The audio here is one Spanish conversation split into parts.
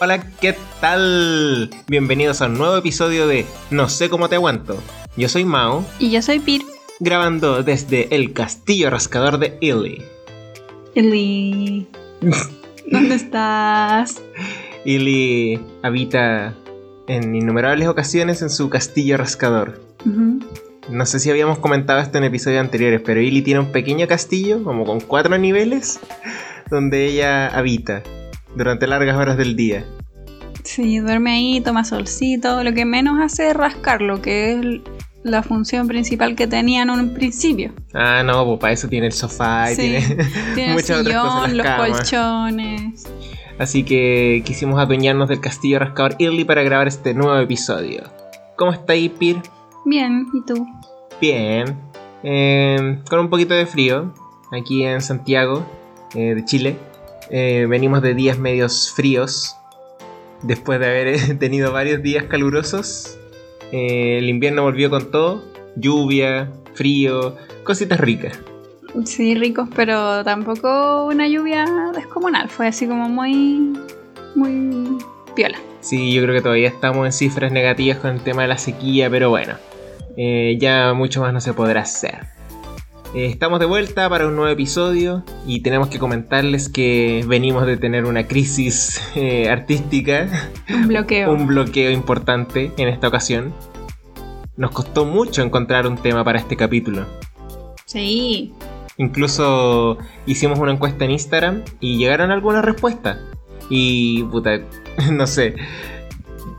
Hola, ¿qué tal? Bienvenidos a un nuevo episodio de No sé cómo te aguanto. Yo soy Mao, Y yo soy Pir. grabando desde el castillo rascador de Illy. Eli. ¿Dónde estás? Illy habita en innumerables ocasiones en su castillo rascador. No sé si habíamos comentado esto en episodios anteriores, pero Illy tiene un pequeño castillo, como con cuatro niveles, donde ella habita durante largas horas del día. Sí, duerme ahí, toma solcito. Lo que menos hace es rascarlo, que es la función principal que tenía en un principio. Ah, no, pues para eso tiene el sofá y Sí, tiene Tiene el muchas otras cosas, sillón, las los camas. colchones. Así que quisimos adueñarnos del castillo rascador Early para grabar este nuevo episodio. ¿Cómo está ahí, Pir? Bien, ¿y tú? Bien. Eh, con un poquito de frío, aquí en Santiago, eh, de Chile. Eh, venimos de días medios fríos. Después de haber tenido varios días calurosos. Eh, el invierno volvió con todo. Lluvia, frío, cositas ricas. Sí, ricos, pero tampoco una lluvia descomunal. Fue así como muy. muy. piola. Sí, yo creo que todavía estamos en cifras negativas con el tema de la sequía, pero bueno, eh, ya mucho más no se podrá hacer. Eh, estamos de vuelta para un nuevo episodio y tenemos que comentarles que venimos de tener una crisis eh, artística, Un bloqueo. un bloqueo importante en esta ocasión. Nos costó mucho encontrar un tema para este capítulo. Sí. Incluso hicimos una encuesta en Instagram y llegaron algunas respuestas. Y puta, no sé.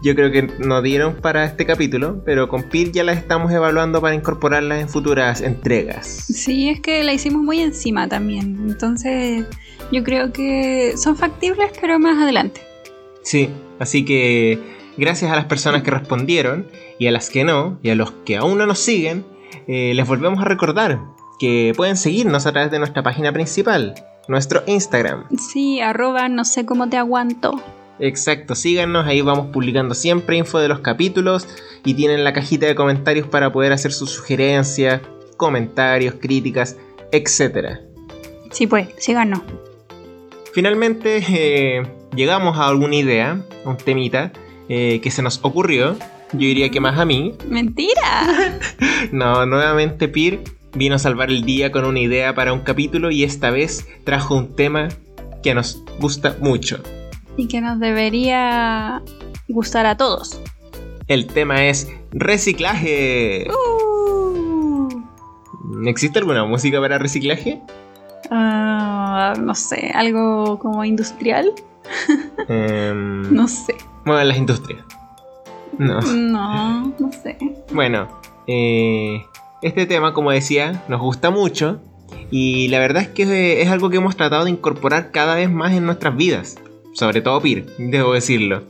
Yo creo que no dieron para este capítulo, pero con Pir ya las estamos evaluando para incorporarlas en futuras entregas. Sí, es que la hicimos muy encima también. Entonces, yo creo que son factibles, pero más adelante. Sí, así que gracias a las personas que respondieron y a las que no, y a los que aún no nos siguen, eh, les volvemos a recordar que pueden seguirnos a través de nuestra página principal, nuestro Instagram. Sí, arroba no sé cómo te aguanto. Exacto, síganos, ahí vamos publicando siempre info de los capítulos y tienen la cajita de comentarios para poder hacer sus sugerencias, comentarios, críticas, etc. Sí, pues, síganos. Finalmente eh, llegamos a alguna idea, un temita eh, que se nos ocurrió, yo diría que más a mí. ¡Mentira! No, nuevamente Pir vino a salvar el día con una idea para un capítulo y esta vez trajo un tema que nos gusta mucho. Y que nos debería gustar a todos. El tema es reciclaje. Uh. ¿Existe alguna música para reciclaje? Ah, no sé, algo como industrial. Em, No sé. Bueno, las industrias. No. No, no sé. Bueno, eh, este tema, como decía, nos gusta mucho. Y la verdad es que es algo que hemos tratado de incorporar cada vez más en nuestras vidas. Sobre todo Pir, debo decirlo.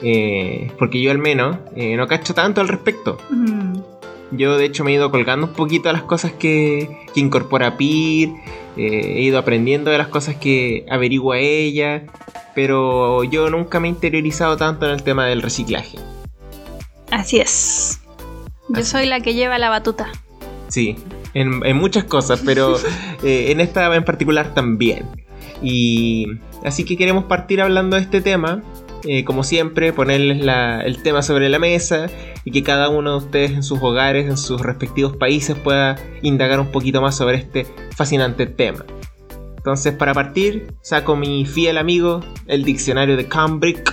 Eh, porque yo al menos eh, no cacho tanto al respecto. Mm, Yo de hecho me he ido colgando un poquito a las cosas que, que incorpora Pir, eh, he ido aprendiendo de las cosas que averigua ella, pero yo nunca me he interiorizado tanto en el tema del reciclaje. Así es. Yo Así. soy la que lleva la batuta. Sí, en, en muchas cosas, pero en esta en particular también. Y así que queremos partir hablando de este tema. eh, como siempre, ponerles la- el tema sobre la mesa y que cada uno de ustedes en sus hogares, en sus respectivos países, pueda indagar un poquito más sobre este fascinante tema. Entonces, para partir, saco mi fiel amigo, el diccionario de Cambridge,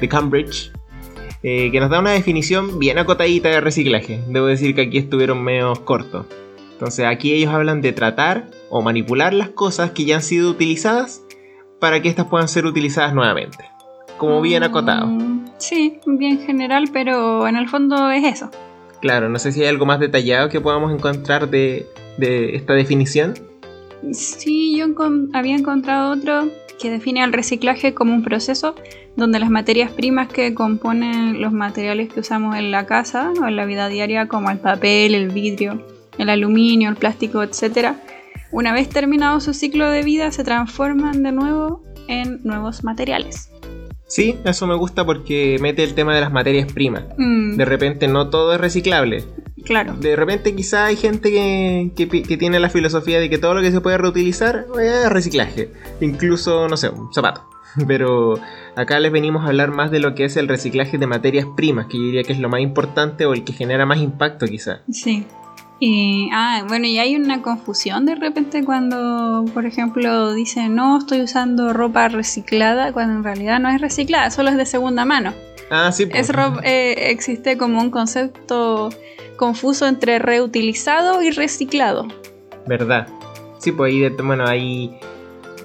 de Cambridge, eh, que nos da una definición bien acotadita de reciclaje. Debo decir que aquí estuvieron medio cortos. Entonces aquí ellos hablan de tratar o manipular las cosas que ya han sido utilizadas para que éstas puedan ser utilizadas nuevamente. Como bien acotado. Mm, Sí, bien general, pero en el fondo es eso. Claro, no sé si hay algo más detallado que podamos encontrar de, de esta definición. Sí, yo encon- había encontrado otro que define el reciclaje como un proceso donde las materias primas que componen los materiales que usamos en la casa o en la vida diaria, como el papel, el vidrio, el aluminio, el plástico, etc., una vez terminado su ciclo de vida se transforman de nuevo en nuevos materiales. Sí, eso me gusta porque mete el tema de las materias primas. Mm, De repente no todo es reciclable. claro. De repente quizá hay gente que, que pi- que tiene la filosofía de que todo lo que se puede reutilizar es reciclaje. Incluso, no sé, un zapato. pero acá les venimos a hablar más de lo que es el reciclaje de materias primas, que yo diría que es lo más importante o el que genera más impacto quizá. Sí. Ah, bueno, y hay una confusión de repente cuando, por ejemplo, dicen, no, estoy usando ropa reciclada, cuando en realidad no es reciclada, solo es de segunda mano. Ah, sí. Es eh, existe como un concepto confuso entre reutilizado y reciclado. ¿Verdad? Sí, pues ahí, bueno, hay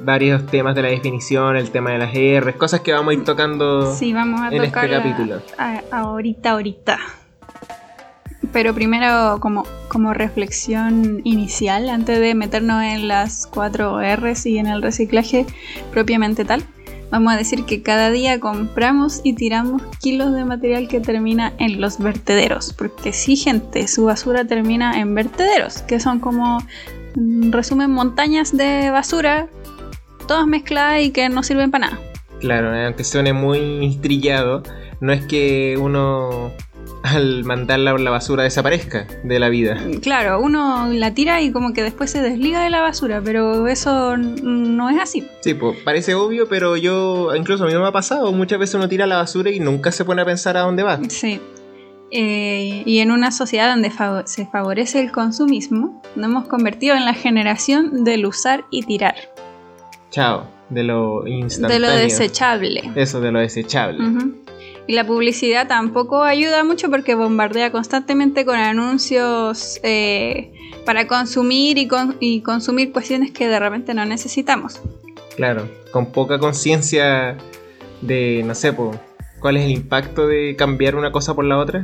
varios temas de la definición, el tema de las R, cosas que vamos a ir tocando sí, vamos a en este capítulo. ahorita, ahorita. Pero primero, como, como reflexión inicial, antes de meternos en las cuatro R's y en el reciclaje propiamente tal, vamos a decir que cada día compramos y tiramos kilos de material que termina en los vertederos. Porque sí, gente, su basura termina en vertederos, que son como, en resumen, montañas de basura, todas mezcladas y que no sirven para nada. Claro, aunque suene muy trillado, no es que uno al mandarla la basura desaparezca de la vida. Claro, uno la tira y como que después se desliga de la basura, pero eso no es así. Sí, pues parece obvio, pero yo, incluso a mí me ha pasado, muchas veces uno tira la basura y nunca se pone a pensar a dónde va. Sí. Eh, y en una sociedad donde se favorece el consumismo, nos hemos convertido en la generación del usar y tirar. Chao, de lo instantáneo. De lo desechable. Eso, de lo desechable. Y la publicidad tampoco ayuda mucho porque bombardea constantemente con anuncios eh, para consumir y, y, consumir cuestiones que de repente no necesitamos. Claro, con poca conciencia de, no sé, cuál es el impacto de cambiar una cosa por la otra.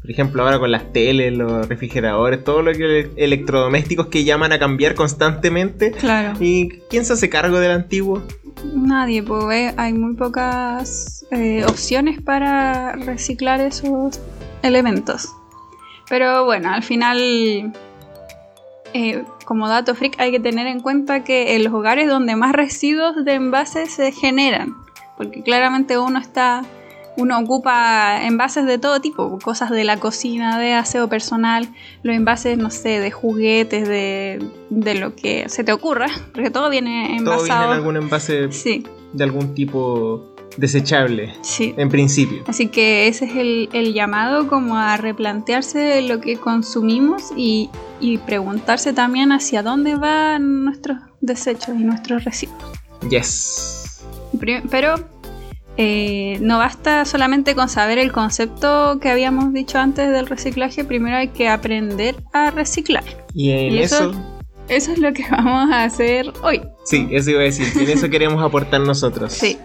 Por ejemplo, ahora con las teles, los refrigeradores, todo lo que electrodomésticos que llaman a cambiar constantemente. Claro. ¿Y quién se hace cargo del antiguo? Nadie, pues hay muy pocas eh, opciones para reciclar esos elementos. Pero bueno, al final, eh, como dato freak, hay que tener en cuenta que en los hogares donde más residuos de envases se generan, porque claramente uno está uno ocupa envases de todo tipo, cosas de la cocina, de aseo personal, los envases, no sé, de juguetes, de, lo que se te ocurra, porque todo viene envasado. Todo viene en algún envase sí. de algún tipo desechable, sí. en principio. Así que ese es el, llamado como a replantearse lo que consumimos y, y preguntarse también hacia dónde van nuestros desechos y nuestros residuos. Yes. Pero eh, no basta solamente con saber el concepto que habíamos dicho antes del reciclaje, primero hay que aprender a reciclar. Y en eso, eso, es lo que vamos a hacer hoy. Sí, eso iba a decir, en eso queremos aportar nosotros. Sí.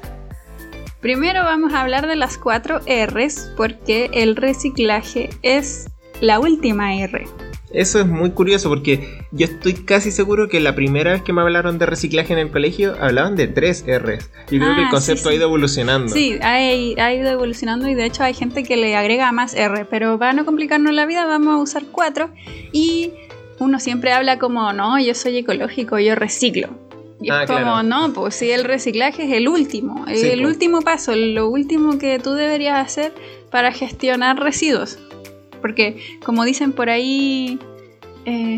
Primero vamos a hablar de las cuatro R's porque el reciclaje es la última R. Eso es muy curioso porque yo estoy casi seguro que la primera vez que me hablaron de reciclaje en el colegio hablaban de tres R's. Yo creo que el ah, concepto ha ido evolucionando. Sí, ha, ido evolucionando y de hecho hay gente que le agrega más R, pero para no complicarnos la vida vamos a usar cuatro y uno siempre habla como, no, yo soy ecológico, yo reciclo. Y ah, es como, no, pues sí, el reciclaje es el último, el último paso, lo último que tú deberías hacer para gestionar residuos. Porque como dicen por ahí eh,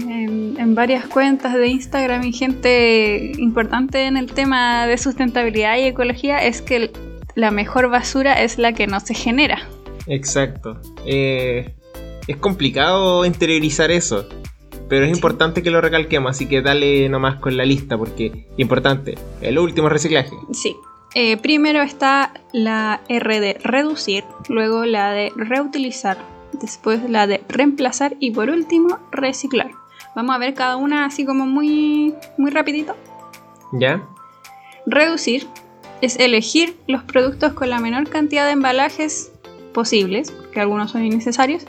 en, varias cuentas de Instagram y gente importante en el tema de sustentabilidad y ecología, es que la mejor basura es la que no se genera. Exacto. Eh, es complicado interiorizar eso. Pero es importante que lo recalquemos, así que dale nomás con la lista, porque importante, el último reciclaje. Sí. Eh, primero está la R de reducir, luego la de reutilizar, después la de reemplazar y por último reciclar. Vamos a ver cada una así como muy, muy rapidito. ¿Ya? Reducir es elegir los productos con la menor cantidad de embalajes posibles, que algunos son innecesarios,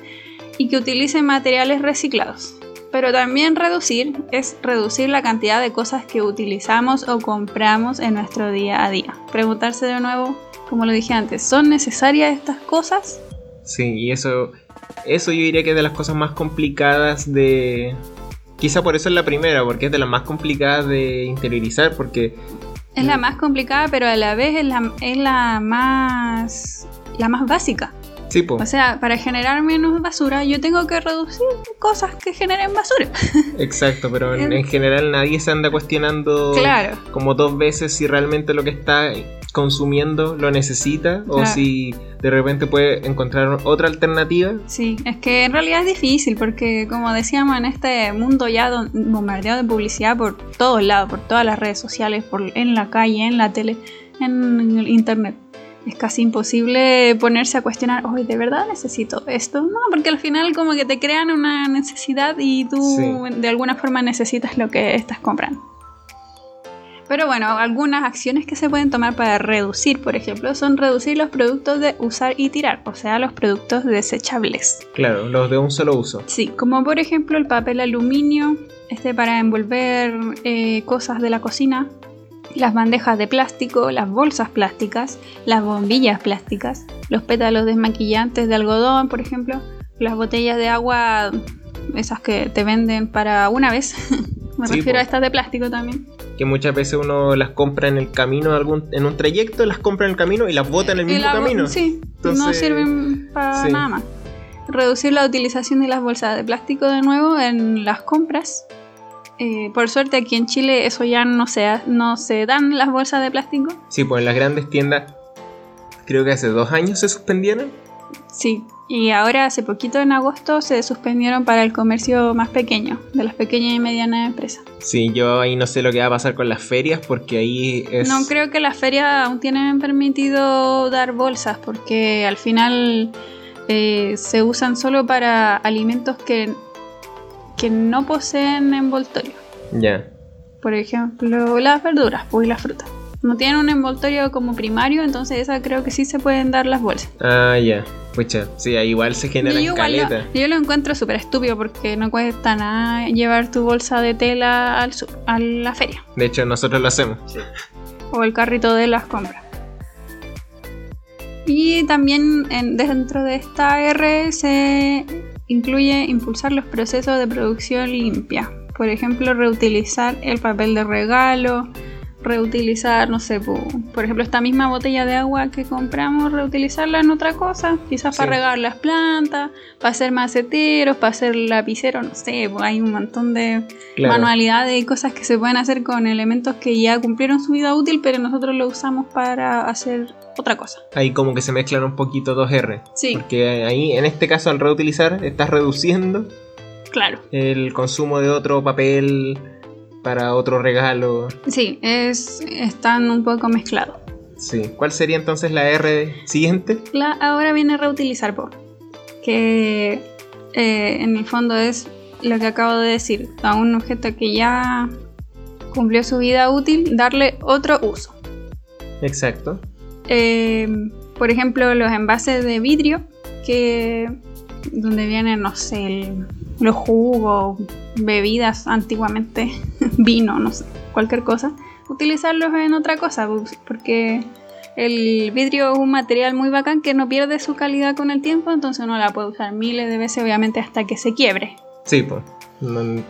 y que utilicen materiales reciclados. Pero también reducir es reducir la cantidad de cosas que utilizamos o compramos en nuestro día a día. Preguntarse de nuevo, como lo dije antes, ¿son necesarias estas cosas? Sí, y eso eso yo diría que es de las cosas más complicadas de... Quizá por eso es la primera, porque es de las más complicadas de interiorizar, porque... Es la más complicada, pero a la vez es la, es la más... la más básica. Sí, po. O sea, para generar menos basura, yo tengo que reducir cosas que generen basura. Exacto, pero en, general nadie se anda cuestionando claro. como dos veces si realmente lo que está consumiendo lo necesita o si de repente puede encontrar otra alternativa. Sí, es que en realidad es difícil porque como decíamos en este mundo ya bombardeado de publicidad por todos lados, por todas las redes sociales, por, en la calle, en la tele, en el internet. Es casi imposible ponerse a cuestionar, hoy ¿de verdad necesito esto? No, porque al final como que te crean una necesidad y tú Sí. de alguna forma necesitas lo que estás comprando. Pero bueno, algunas acciones que se pueden tomar para reducir, por ejemplo, son reducir los productos de usar y tirar, o sea, los productos desechables. Claro, los de un solo uso. Sí, como por ejemplo el papel aluminio, este para envolver eh, cosas de la cocina, las bandejas de plástico, las bolsas plásticas, las bombillas plásticas, los pétalos desmaquillantes de algodón, por ejemplo, las botellas de agua, esas que te venden para una vez. Me Sí, refiero po. a estas de plástico también. Que muchas veces uno las compra en el camino, algún, en un trayecto, las compra en el camino y las bota en el mismo la camino. Sí, no Entonces, sirven para sí. nada más. Reducir la utilización de las bolsas de plástico de nuevo en las compras. Eh, por suerte aquí en Chile eso ya no se, ha- no se dan las bolsas de plástico. Sí, pues en las grandes tiendas, creo que hace dos años se suspendieron. Sí, y ahora hace poquito en agosto se suspendieron para el comercio más pequeño, de las pequeñas y medianas empresas. Sí, yo ahí no sé lo que va a pasar con las ferias porque ahí es... No creo que las ferias aún tienen permitido dar bolsas porque al final eh, se usan solo para alimentos que, que no poseen envoltorio. Ya. Por ejemplo, las verduras pues, y las frutas. No tienen un envoltorio como primario, entonces esa creo que sí se pueden dar las bolsas. Ah, ya. Pucha, sí, igual se genera yo, igual lo, caleta. yo lo encuentro súper estúpido porque no cuesta nada llevar tu bolsa de tela al su- a la feria De hecho, nosotros lo hacemos. o el carrito de las compras. Y también en- dentro de esta R se incluye impulsar los procesos de producción limpia. Por ejemplo, reutilizar el papel de regalo, reutilizar, no sé, por ejemplo, esta misma botella de agua que compramos, reutilizarla en otra cosa, quizás para regar las plantas, para hacer maceteros, para hacer lapiceros, no sé, pues hay un montón de Claro. manualidades y cosas que se pueden hacer con elementos que ya cumplieron su vida útil, pero nosotros lo usamos para hacer otra cosa. Ahí como que se mezclan un poquito dos R. Sí, Porque ahí, en este caso, al reutilizar, estás reduciendo claro. el consumo de otro papel para otro regalo. Sí, es, están un poco mezclados. Sí. ¿Cuál sería entonces la R siguiente? La, ahora viene reutilizar por que eh, en el fondo es lo que acabo de decir, a un objeto que ya cumplió su vida útil, darle otro uso. Exacto. Eh, por ejemplo, los envases de vidrio que donde vienen, no sé, el- los jugos, bebidas antiguamente, vino, no sé, cualquier cosa, utilizarlos en otra cosa, pues, porque el vidrio es un material muy bacán que no pierde su calidad con el tiempo, entonces uno la puede usar miles de veces, obviamente, hasta que se quiebre. Sí, pues.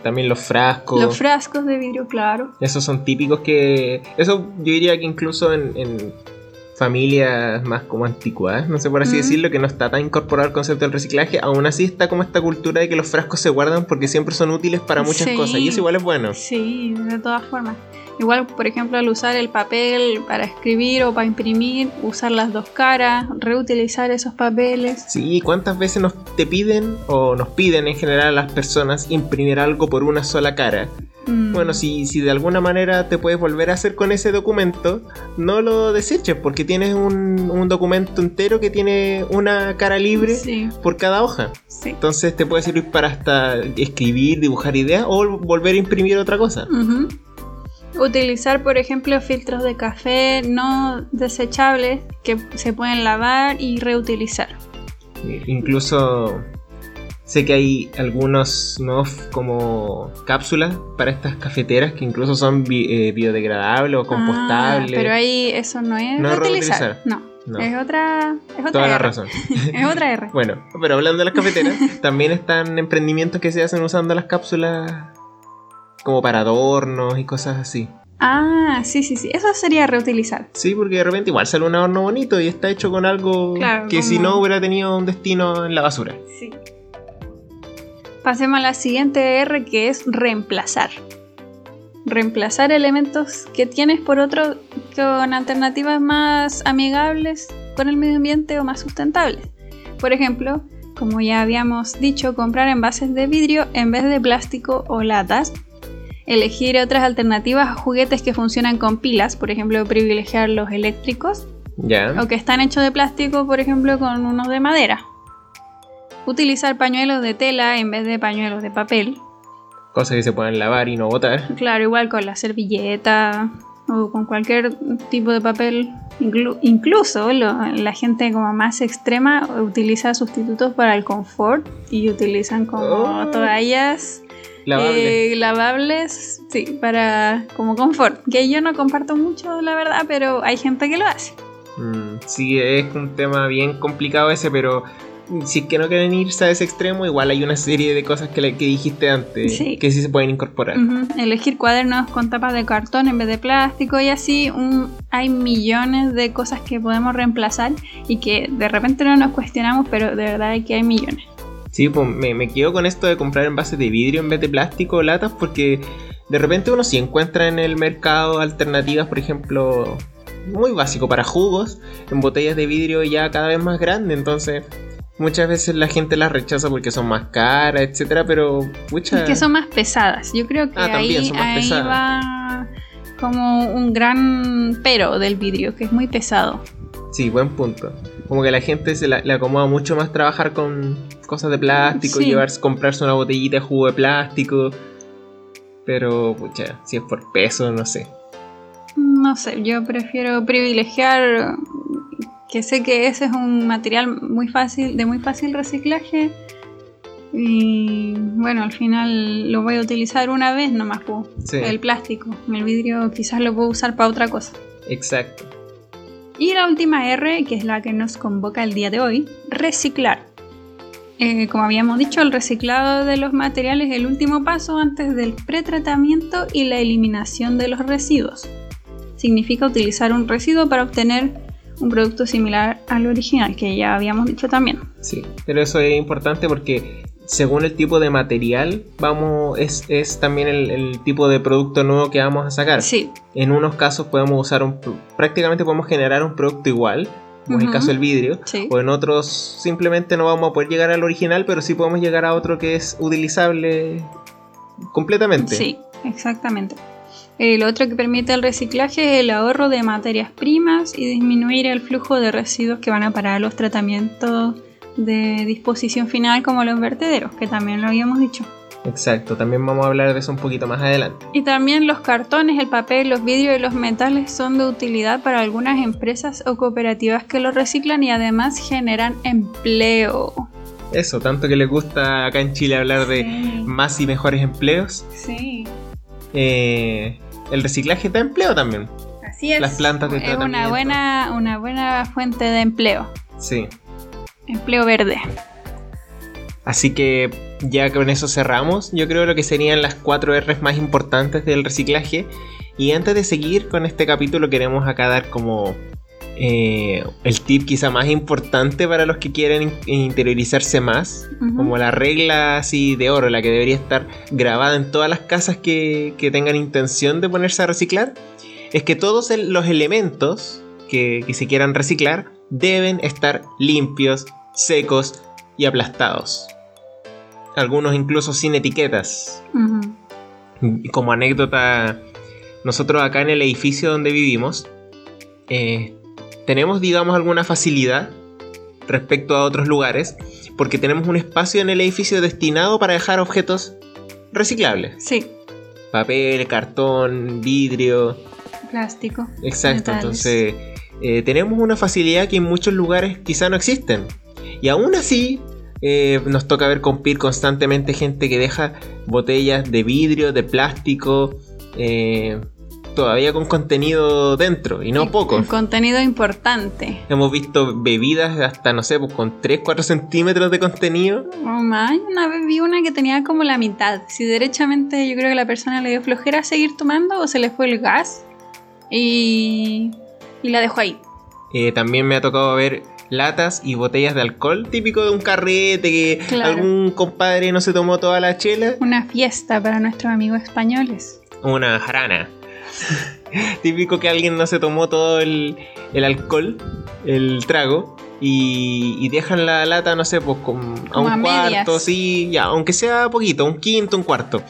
También los frascos. Los frascos de vidrio, claro. Esos son típicos que. Eso yo diría que incluso en, en familias más como anticuadas, no sé por así Mm. decirlo, que no está tan incorporado el concepto del reciclaje, aún así está como esta cultura de que los frascos se guardan porque siempre son útiles para muchas Sí. cosas y eso igual es bueno. Sí, de todas formas. Igual, por ejemplo, al usar el papel para escribir o para imprimir, usar las dos caras, reutilizar esos papeles. Sí, ¿cuántas veces nos te piden o nos piden en general a las personas imprimir algo por una sola cara? Mm, Bueno, si, si de alguna manera te puedes volver a hacer con ese documento, no lo deseches porque tienes un, un documento entero que tiene una cara libre Sí, por cada hoja. sí. Entonces te puede servir para hasta escribir, dibujar ideas o volver a imprimir otra cosa. Utilizar, por ejemplo, filtros de café no desechables que se pueden lavar y reutilizar. Incluso sé que hay algunos nuevos como cápsulas para estas cafeteras que incluso son bi- eh, biodegradables o compostables. Ah, pero ahí eso no es No reutilizar. reutilizar. No, No. es otra, es otra Toda la R. razón. Es otra R. Bueno, pero hablando de las cafeteras, también están emprendimientos que se hacen usando las cápsulas como para adornos y cosas así. Ah, sí, sí, sí. Eso sería reutilizar. Sí, porque de repente igual sale un adorno bonito y está hecho con algo Claro, que si no hubiera tenido un destino en la basura. Sí. Pasemos a la siguiente R que es reemplazar. reemplazar elementos que tienes por otro con alternativas más amigables con el medio ambiente o más sustentables. Por ejemplo, como ya habíamos dicho, comprar envases de vidrio en vez de plástico o latas. Elegir otras alternativas a juguetes que funcionan con pilas, por ejemplo, privilegiar los eléctricos. O que están hechos de plástico, por ejemplo, con unos de madera. Utilizar pañuelos de tela en vez de pañuelos de papel. Cosas que se pueden lavar y no botar. Claro, igual con la servilleta o con cualquier tipo de papel. Inclu- incluso lo- la gente como más extrema utiliza sustitutos para el confort y utilizan como Oh. toallas Lavable. eh, lavables, sí, para como confort. Que yo no comparto mucho, la verdad, pero hay gente que lo hace. Mm, sí, es un tema bien complicado ese, pero si es que no quieren irse a ese extremo, igual hay una serie de cosas que, le- que dijiste antes Sí. que sí se pueden incorporar. Elegir cuadernos con tapas de cartón en vez de plástico y así un- hay millones de cosas que podemos reemplazar y que de repente no nos cuestionamos, pero de verdad es que hay millones. Sí, pues me, me quedo con esto de comprar envases de vidrio en vez de plástico o latas porque de repente uno sí encuentra en el mercado alternativas, por ejemplo, muy básico para jugos, en botellas de vidrio ya cada vez más grandes, entonces muchas veces la gente las rechaza porque son más caras, etcétera, pero pucha, Es que son más pesadas. Yo creo que Ah, ahí, son más ahí va como un gran pero del vidrio, que es muy pesado. sí, buen punto. Como que la gente se la- le acomoda mucho más trabajar con cosas de plástico, Sí. llevarse, comprarse una botellita de jugo de plástico. Pero, pucha, si es por peso, no sé. No sé, yo prefiero privilegiar que sé que ese es un material muy fácil, de muy fácil reciclaje. Y bueno, al final lo voy a utilizar una vez nomás. Sí. el plástico. El vidrio quizás lo puedo usar para otra cosa. Exacto. Y la última R, que es la que nos convoca el día de hoy, reciclar. Eh, como habíamos dicho, el reciclado de los materiales es el último paso antes del pretratamiento y la eliminación de los residuos. Significa utilizar un residuo para obtener un producto similar al original, que ya habíamos dicho también. Sí, pero eso es importante porque según el tipo de material, vamos, es, es también el, el tipo de producto nuevo que vamos a sacar. Sí, En unos casos podemos usar un, prácticamente podemos generar un producto igual, como es el caso del vidrio, sí. o en otros simplemente no vamos a poder llegar al original, pero sí podemos llegar a otro que es utilizable completamente. Sí, exactamente. Eh, lo otro que permite el reciclaje es el ahorro de materias primas y disminuir el flujo de residuos que van a parar a los tratamientos de disposición final como los vertederos, que también lo habíamos dicho. Exacto, también vamos a hablar de eso un poquito más adelante. Y también los cartones, el papel, los vidrios y los metales son de utilidad para algunas empresas o cooperativas que los reciclan y además generan empleo. Eso, tanto que les gusta acá en Chile hablar de más y mejores empleos. Sí, eh, el reciclaje da empleo también. así es. Las plantas de es una buena, una buena fuente de empleo. Sí. Empleo verde. Así que ya con eso cerramos. Yo creo lo que serían las cuatro R's más importantes del reciclaje. Y antes de seguir con este capítulo queremos acá dar como eh, el tip quizá más importante para los que quieren in- interiorizarse más. Como la regla así de oro, la que debería estar grabada en todas las casas que, que tengan intención de ponerse a reciclar. Es que todos el- los elementos que, que se quieran reciclar deben estar limpios, secos y aplastados. Algunos incluso sin etiquetas. Como anécdota, nosotros acá en el edificio donde vivimos, eh, tenemos, digamos, alguna facilidad respecto a otros lugares, porque tenemos un espacio en el edificio destinado para dejar objetos reciclables. Sí, Papel, cartón, vidrio, plástico. exacto. Metales. Entonces, eh, tenemos una facilidad que en muchos lugares quizá no existen. Y aún así, eh, nos toca ver compir constantemente gente que deja botellas de vidrio, de plástico, eh, todavía con contenido dentro, y no poco. Un contenido importante. Hemos visto bebidas hasta, no sé, pues con 3-4 centímetros de contenido. Oh, my, una vez vi una que tenía como la mitad. Si derechamente yo creo que la persona le dio flojera seguir tomando o se le fue el gas y, y la dejó ahí. Eh, también me ha tocado ver latas y botellas de alcohol, típico de un carrete que Claro. algún compadre no se tomó toda la chela. Una fiesta para nuestros amigos españoles. una jarana. Típico que alguien no se tomó todo el, el alcohol, el trago, y, y dejan la lata, no sé, pues con, a un a cuarto, medias. sí, ya, aunque sea poquito, un quinto, un cuarto.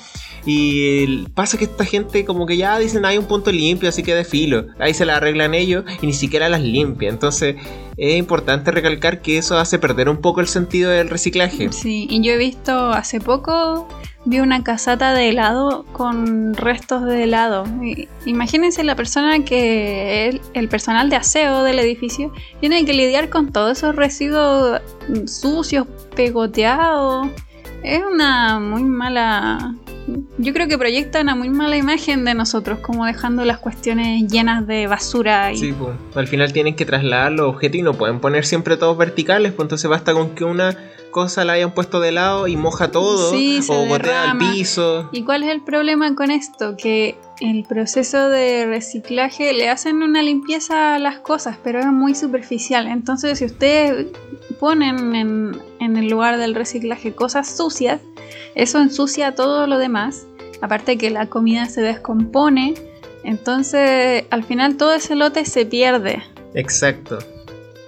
Y pasa que esta gente como que ya dicen hay un punto limpio, así que de filo. Ahí se la arreglan ellos y ni siquiera las limpia. Entonces es importante recalcar que eso hace perder un poco el sentido del reciclaje. Sí, y yo he visto hace poco, vi una casata de helado con restos de helado. Imagínense la persona que, el, el personal de aseo del edificio, tiene que lidiar con todos esos residuos sucios, pegoteados. Es una muy mala... Yo creo que proyecta una muy mala imagen de nosotros, como dejando las cuestiones llenas de basura. Y... Sí, pues, al final tienen que trasladar los objetos y no pueden poner siempre todos verticales, pues entonces basta con que una cosa la hayan puesto de lado y moja todo Sí, o gotea al piso. ¿Y cuál es el problema con esto? Que el proceso de reciclaje le hacen una limpieza a las cosas, pero es muy superficial. Entonces, si ustedes ponen en, en el lugar del reciclaje cosas sucias, eso ensucia todo lo demás. Aparte que la comida se descompone, entonces al final todo ese lote se pierde. Exacto.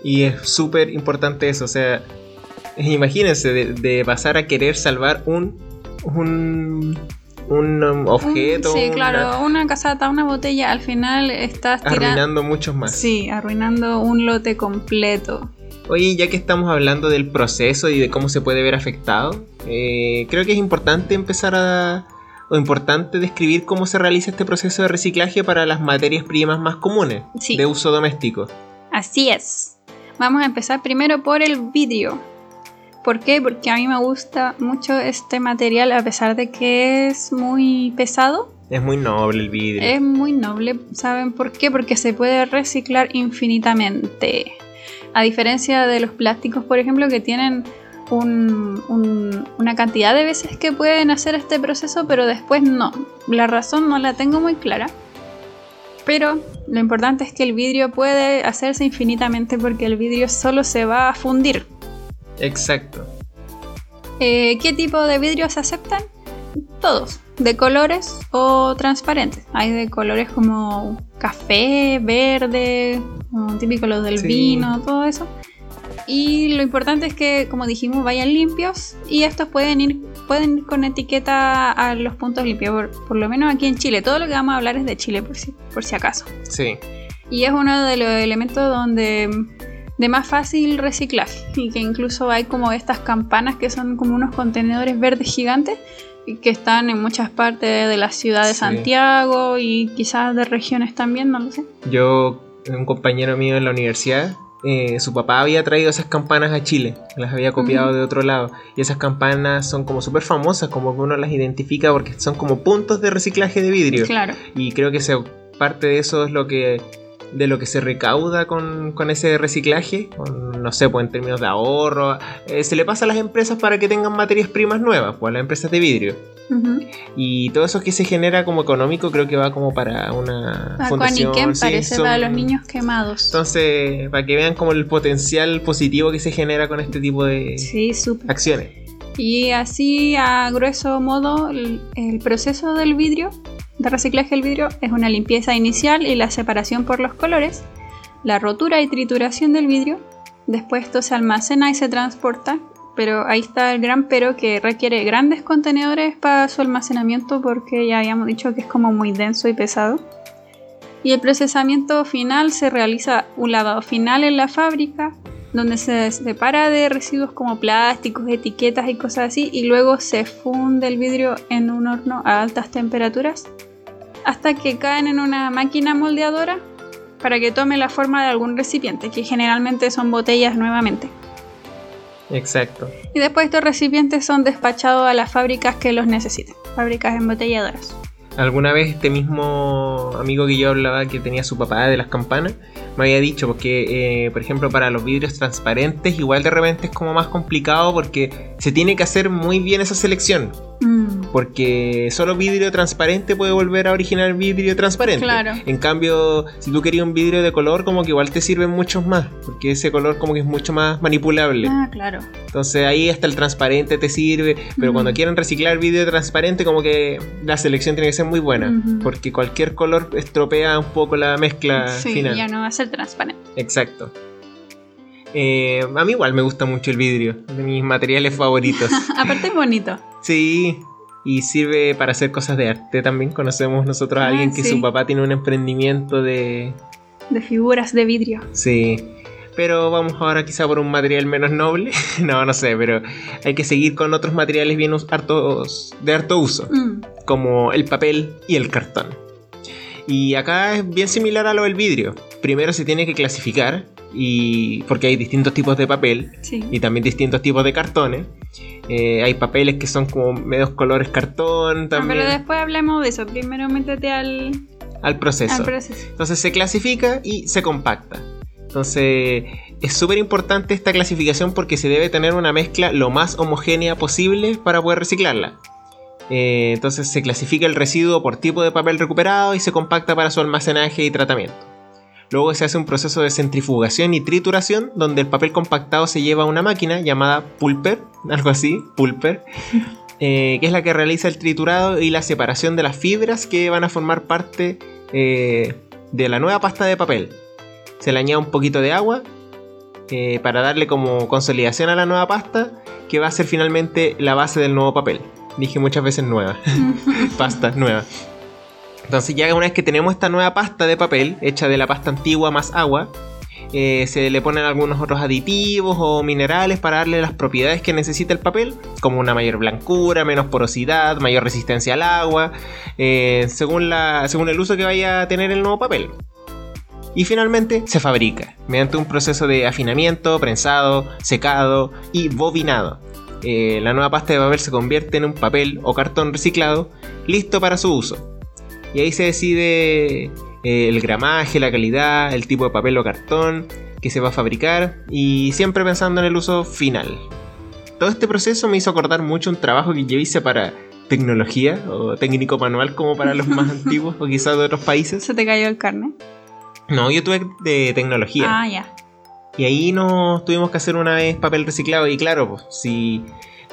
Y es súper importante eso, o sea, imagínense de, de pasar a querer salvar un un, un um, objeto, sí, una- claro, una casata, una botella, al final estás tirando... arruinando muchos más. Sí, arruinando un lote completo. Oye, ya que estamos hablando del proceso y de cómo se puede ver afectado, eh, creo que es importante empezar a... o importante describir cómo se realiza este proceso de reciclaje para las materias primas más comunes Sí. de uso doméstico. Así es. Vamos a empezar primero por el vidrio. ¿Por qué? Porque a mí me gusta mucho este material a pesar de que es muy pesado. Es muy noble el vidrio. Es muy noble. ¿Saben por qué? Porque se puede reciclar infinitamente. A diferencia de los plásticos, por ejemplo, que tienen un- un- una cantidad de veces que pueden hacer este proceso, pero después no. La razón no la tengo muy clara. Pero lo importante es que el vidrio puede hacerse infinitamente porque el vidrio solo se va a fundir. Exacto. Eh, ¿Qué tipo de vidrios se aceptan? Todos, de colores o transparentes. Hay de colores como café, verde, como típico los del Sí. vino, todo eso. Y lo importante es que, como dijimos, vayan limpios y estos pueden ir, pueden ir con etiqueta a los puntos limpios, por, por lo menos aquí en Chile. Todo lo que vamos a hablar es de Chile, por si, por si acaso. Sí. Y es uno de los elementos donde de más fácil reciclaje y que incluso hay como estas campanas que son como unos contenedores verdes gigantes que están en muchas partes de la ciudad de Sí. Santiago y quizás de regiones también, no lo sé. Yo, un compañero mío en la universidad, eh, su papá había traído esas campanas a Chile, las había copiado Ujú. de otro lado. Y esas campanas son como súper famosas, como que uno las identifica porque son como puntos de reciclaje de vidrio. Claro. Y creo que se, parte de eso es lo que de lo que se recauda con, con ese reciclaje, con, no sé, pues en términos de ahorro, eh, se le pasa a las empresas para que tengan materias primas nuevas, pues a las empresas de vidrio. Y todo eso que se genera como económico creo que va como para una fundación. Sí, parece son- para los niños quemados. Entonces, para que vean como el potencial positivo que se genera con este tipo de Sí, acciones. Y así, a grueso modo, el, el proceso del vidrio, de reciclaje del vidrio, es una limpieza inicial y la separación por los colores, la rotura y trituración del vidrio, después esto se almacena y se transporta, pero ahí está el gran pero que requiere grandes contenedores para su almacenamiento porque ya habíamos dicho que es como muy denso y pesado. Y el procesamiento final se realiza un lavado final en la fábrica, donde se separa de residuos como plásticos, etiquetas y cosas así, y luego se funde el vidrio en un horno a altas temperaturas hasta que caen en una máquina moldeadora para que tome la forma de algún recipiente, que generalmente son botellas nuevamente. Exacto. Y después estos recipientes son despachados a las fábricas que los necesiten, fábricas embotelladoras. Alguna vez este mismo amigo que yo hablaba que tenía su papá de las campanas me había dicho porque, eh, por ejemplo, para los vidrios transparentes igual de repente es como más complicado porque se tiene que hacer muy bien esa selección. Porque solo vidrio transparente puede volver a originar vidrio transparente. Claro. En cambio, si tú querías un vidrio de color, como que igual te sirven muchos más, porque ese color como que es mucho más manipulable. Ah, claro. Entonces ahí hasta el transparente te sirve, pero cuando quieren reciclar vidrio transparente como que la selección tiene que ser muy buena, porque cualquier color estropea un poco la mezcla sí, final. ya no va a ser transparente. Exacto. Eh, a mí igual me gusta mucho el vidrio, de mis materiales favoritos. Aparte es bonito. sí, y sirve para hacer cosas de arte también. Conocemos nosotros a Ah, alguien que sí. su papá tiene un emprendimiento de... De figuras de vidrio. Sí. Pero vamos ahora quizá por un material menos noble. no, no sé, pero hay que seguir con otros materiales bien hartos, de harto uso, Mm, como el papel y el cartón. Y acá es bien similar a lo del vidrio. Primero se tiene que clasificar, y porque hay distintos tipos de papel sí. y también distintos tipos de cartones. Eh, hay papeles que son como medios colores cartón Ah, también pero después hablemos de eso. Primero métete al, al proceso. al proceso. Entonces se clasifica y se compacta. Entonces es súper importante esta clasificación porque se debe tener una mezcla lo más homogénea posible para poder reciclarla. Eh, entonces se clasifica el residuo por tipo de papel recuperado y se compacta para su almacenaje y tratamiento. Luego se hace un proceso de centrifugación y trituración donde el papel compactado se lleva a una máquina llamada pulper, algo así, pulper, eh, que es la que realiza el triturado y la separación de las fibras que van a formar parte eh, de la nueva pasta de papel. Se le añade un poquito de agua eh, para darle como consolidación a la nueva pasta que va a ser finalmente la base del nuevo papel. Dije muchas veces nueva, pasta nueva. Entonces ya una vez que tenemos esta nueva pasta de papel hecha de la pasta antigua más agua, eh, se le ponen algunos otros aditivos o minerales para darle las propiedades que necesita el papel, como una mayor blancura, menos porosidad, mayor resistencia al agua, eh, según, el uso que vaya a tener el nuevo papel. Y finalmente se fabrica mediante un proceso de afinamiento, prensado, secado y bobinado. Eh, la nueva pasta de papel se convierte en un papel o cartón reciclado listo para su uso. Y ahí se decide eh, el gramaje, la calidad, el tipo de papel o cartón que se va a fabricar y siempre pensando en el uso final. Todo este proceso me hizo acordar mucho un trabajo que yo hice para tecnología o técnico manual como para los más antiguos o quizás de otros países. Se te cayó el carne. No, yo tuve de tecnología. Ah, ya. Y ahí nos tuvimos que hacer una vez papel reciclado. Y claro, pues, si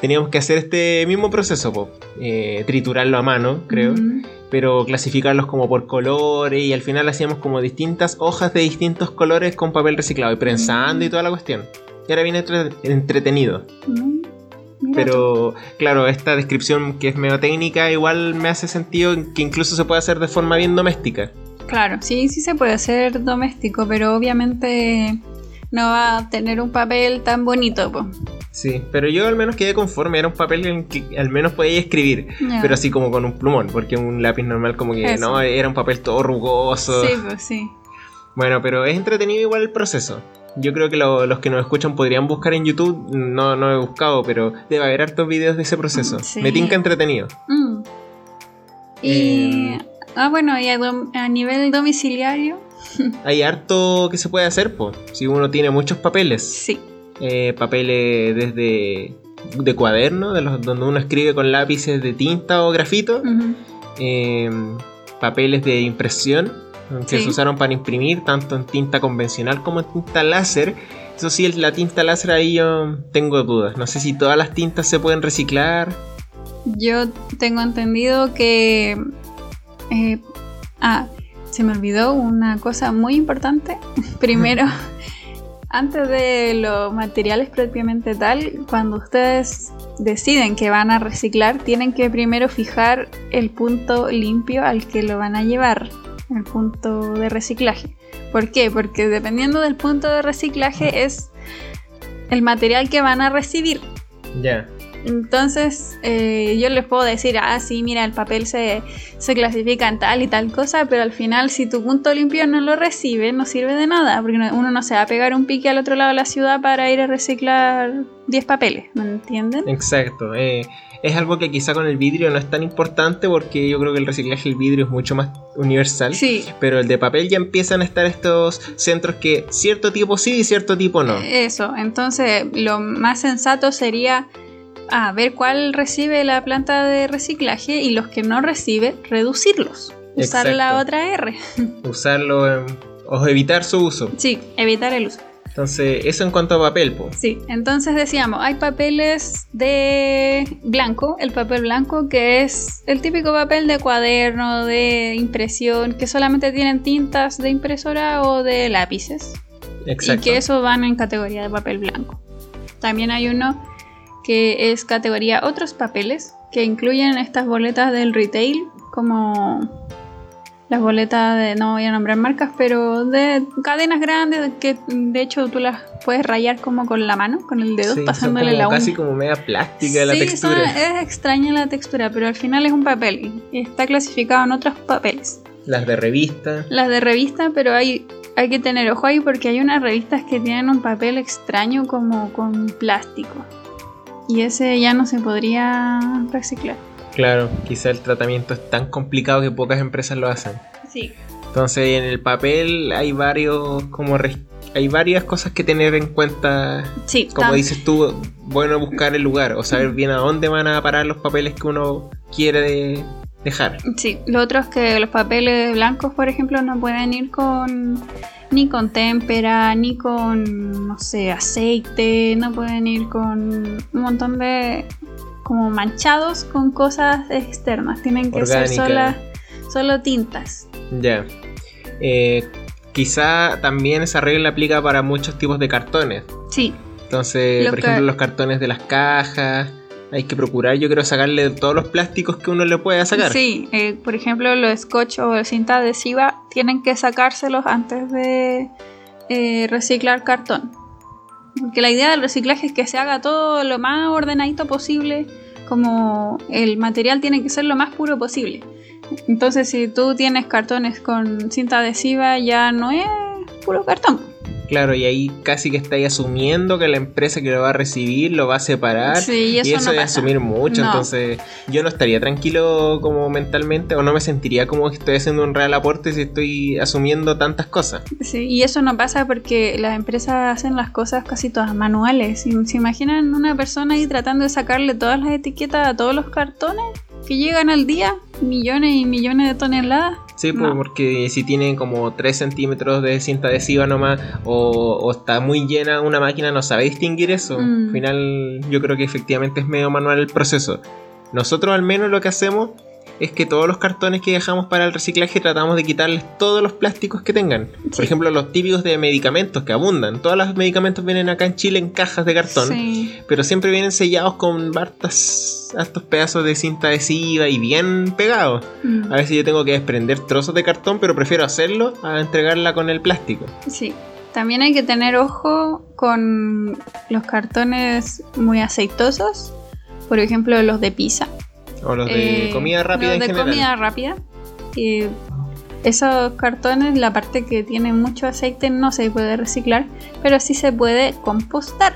teníamos que hacer este mismo proceso, pues, eh, triturarlo a mano, creo, Mm, pero clasificarlos como por colores. Y al final hacíamos como distintas hojas de distintos colores con papel reciclado y prensando y toda la cuestión. Y era bien entre- entretenido. mm. Pero claro, esta descripción que es medio técnica, igual me hace sentido que incluso se puede hacer de forma bien doméstica. Claro, sí, sí se puede hacer doméstico, pero obviamente no va a tener un papel tan bonito. po. Sí, pero yo al menos quedé conforme, era un papel en que al menos podía escribir, pero así como con un plumón, porque un lápiz normal como que Eso. no, era un papel todo rugoso. Sí, pues sí. Bueno, pero es entretenido igual el proceso. Yo creo que lo- los que nos escuchan podrían buscar en YouTube, no, no he buscado, pero debe haber hartos videos de ese proceso. Sí. Me tinca entretenido. Mm. Y. Eh, Ah, bueno, y a, dom- a nivel domiciliario, Hay harto que se puede hacer, pues, si uno tiene muchos papeles. sí. Eh, papeles desde de cuaderno, de los, donde uno escribe con lápices de tinta o grafito. Eh, papeles de impresión que Sí. se usaron para imprimir tanto en tinta convencional como en tinta láser. Eso sí, la tinta láser ahí yo tengo dudas. No sé si todas las tintas se pueden reciclar. Yo tengo entendido que. eh, ah, se me olvidó una cosa muy importante. Primero, antes de los materiales propiamente tal, cuando ustedes deciden que van a reciclar, tienen que primero fijar el punto limpio al que lo van a llevar, el punto de reciclaje. ¿Por qué? Porque dependiendo del punto de reciclaje es el material que van a recibir. Ya. Entonces, eh, yo les puedo decir, ah, sí, mira, el papel se, se clasifica en tal y tal cosa, pero al final, si tu punto limpio no lo recibe, no sirve de nada, porque no- uno no se va a pegar un pique al otro lado de la ciudad para ir a reciclar 10 papeles, ¿me entienden? Exacto. eh, es algo que quizá con el vidrio no es tan importante porque yo creo que el reciclaje del vidrio es mucho más universal. Sí, Pero el de papel ya empiezan a estar estos centros que cierto tipo sí y cierto tipo no. eso. Entonces, lo más sensato sería a ver cuál recibe la planta de reciclaje y los que no recibe, reducirlos. Usar la otra R. Usarlo en- o evitar su uso. Sí, evitar el uso. Entonces, eso en cuanto a papel, pues. Sí, entonces decíamos, hay papeles de blanco, el papel blanco que es el típico papel de cuaderno, de impresión, que solamente tienen tintas de impresora o de lápices. Exacto. Y que eso van en categoría de papel blanco. También hay uno que es categoría otros papeles, que incluyen estas boletas del retail, como las boletas de, no voy a nombrar marcas, pero de cadenas grandes, que de hecho tú las puedes rayar como con la mano, con el dedo, Sí, son pasándole como la uña. casi como media plástica la textura. son- es extraña la textura, pero al final es un papel y está clasificado en otros papeles. Las de revista. Las de revista, pero hay, hay que tener ojo ahí porque hay unas revistas que tienen un papel extraño como con plástico. Y ese ya no se podría reciclar. Claro, quizá el tratamiento es tan complicado que pocas empresas lo hacen. Sí. Entonces, en el papel hay varios como hay varias cosas que tener en cuenta. Sí, Como tam- dices tú, bueno buscar el lugar o saber bien a dónde van a parar los papeles que uno quiere de- dejar. Sí, lo otro es que los papeles blancos, por ejemplo, no pueden ir con ni con témpera, ni con, no sé, aceite, no pueden ir con un montón de como manchados con cosas externas. Tienen que ser sola- solo tintas. Ya. Eh, quizá también esa regla aplica para muchos tipos de cartones. Sí, Entonces, Los por ejemplo, los cartones de las cajas. Hay que procurar, yo creo, sacarle todos los plásticos que uno le pueda sacar. Sí, eh, por ejemplo, los scotch o cinta adhesiva tienen que sacárselos antes de eh, reciclar cartón. Porque la idea del reciclaje es que se haga todo lo más ordenadito posible, como el material tiene que ser lo más puro posible. Entonces, si tú tienes cartones con cinta adhesiva, ya no es puro cartón. Claro, y ahí casi que estáis asumiendo que la empresa que lo va a recibir lo va a separar. Sí, y eso, y eso no es pasa. asumir mucho, No. entonces yo no estaría tranquilo como mentalmente o no me sentiría como que estoy haciendo un real aporte si estoy asumiendo tantas cosas. Sí, y eso no pasa porque las empresas hacen las cosas casi todas manuales. ¿Se se imaginan una persona ahí tratando de sacarle todas las etiquetas a todos los cartones que llegan al día? Millones y millones de toneladas. Sí, pues, No. porque si tiene como 3 centímetros de cinta adhesiva nomás o, o está muy llena una máquina no sabe distinguir eso. Mm. Al final yo creo que efectivamente es medio manual el proceso. Nosotros al menos lo que hacemos es que todos los cartones que dejamos para el reciclaje tratamos de quitarles todos los plásticos que tengan. Por ejemplo, los típicos de medicamentos que abundan. Todos los medicamentos vienen acá en Chile en cajas de cartón. Sí. Pero siempre vienen sellados con hartas, hartos pedazos de cinta adhesiva y bien pegados. Mm, A veces yo tengo que desprender trozos de cartón, pero prefiero hacerlo a entregarla con el plástico. Sí. También hay que tener ojo con los cartones muy aceitosos. Por ejemplo, los de pizza. O los de Eh, comida rápida los en de general. comida rápida. Y esos cartones, la parte que tiene mucho aceite no se puede reciclar, pero sí se puede compostar.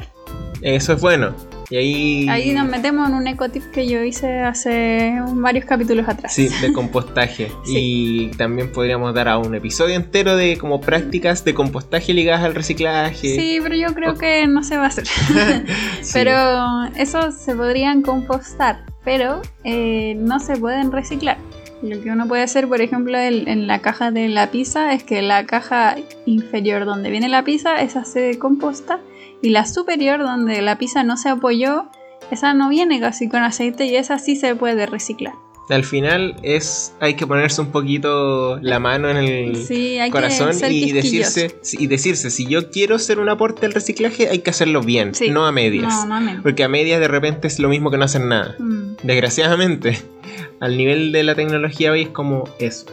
Eso es bueno. Y ahí. Ahí nos metemos en un ecotip que yo hice hace varios capítulos atrás. Sí, de compostaje. Sí. Y también podríamos dar a un episodio entero de como prácticas de compostaje ligadas al reciclaje. Sí, pero yo creo que no se va a hacer. Sí. Pero esos se podrían compostar, pero eh, no se pueden reciclar. Lo que uno puede hacer, por ejemplo, en la caja de la pizza es que la caja inferior donde viene la pizza, esa se composta, y la superior donde la pizza no se apoyó, esa no viene casi con aceite y esa sí se puede reciclar. Al final es hay que ponerse un poquito la mano en el Sí, corazón ser y decirse, y decirse, si yo quiero hacer un aporte al reciclaje, hay que hacerlo bien, Sí. no a medias. No, no, no. Porque a medias de repente es lo mismo que no hacer nada. Mm. Desgraciadamente, al nivel de la tecnología hoy es como eso.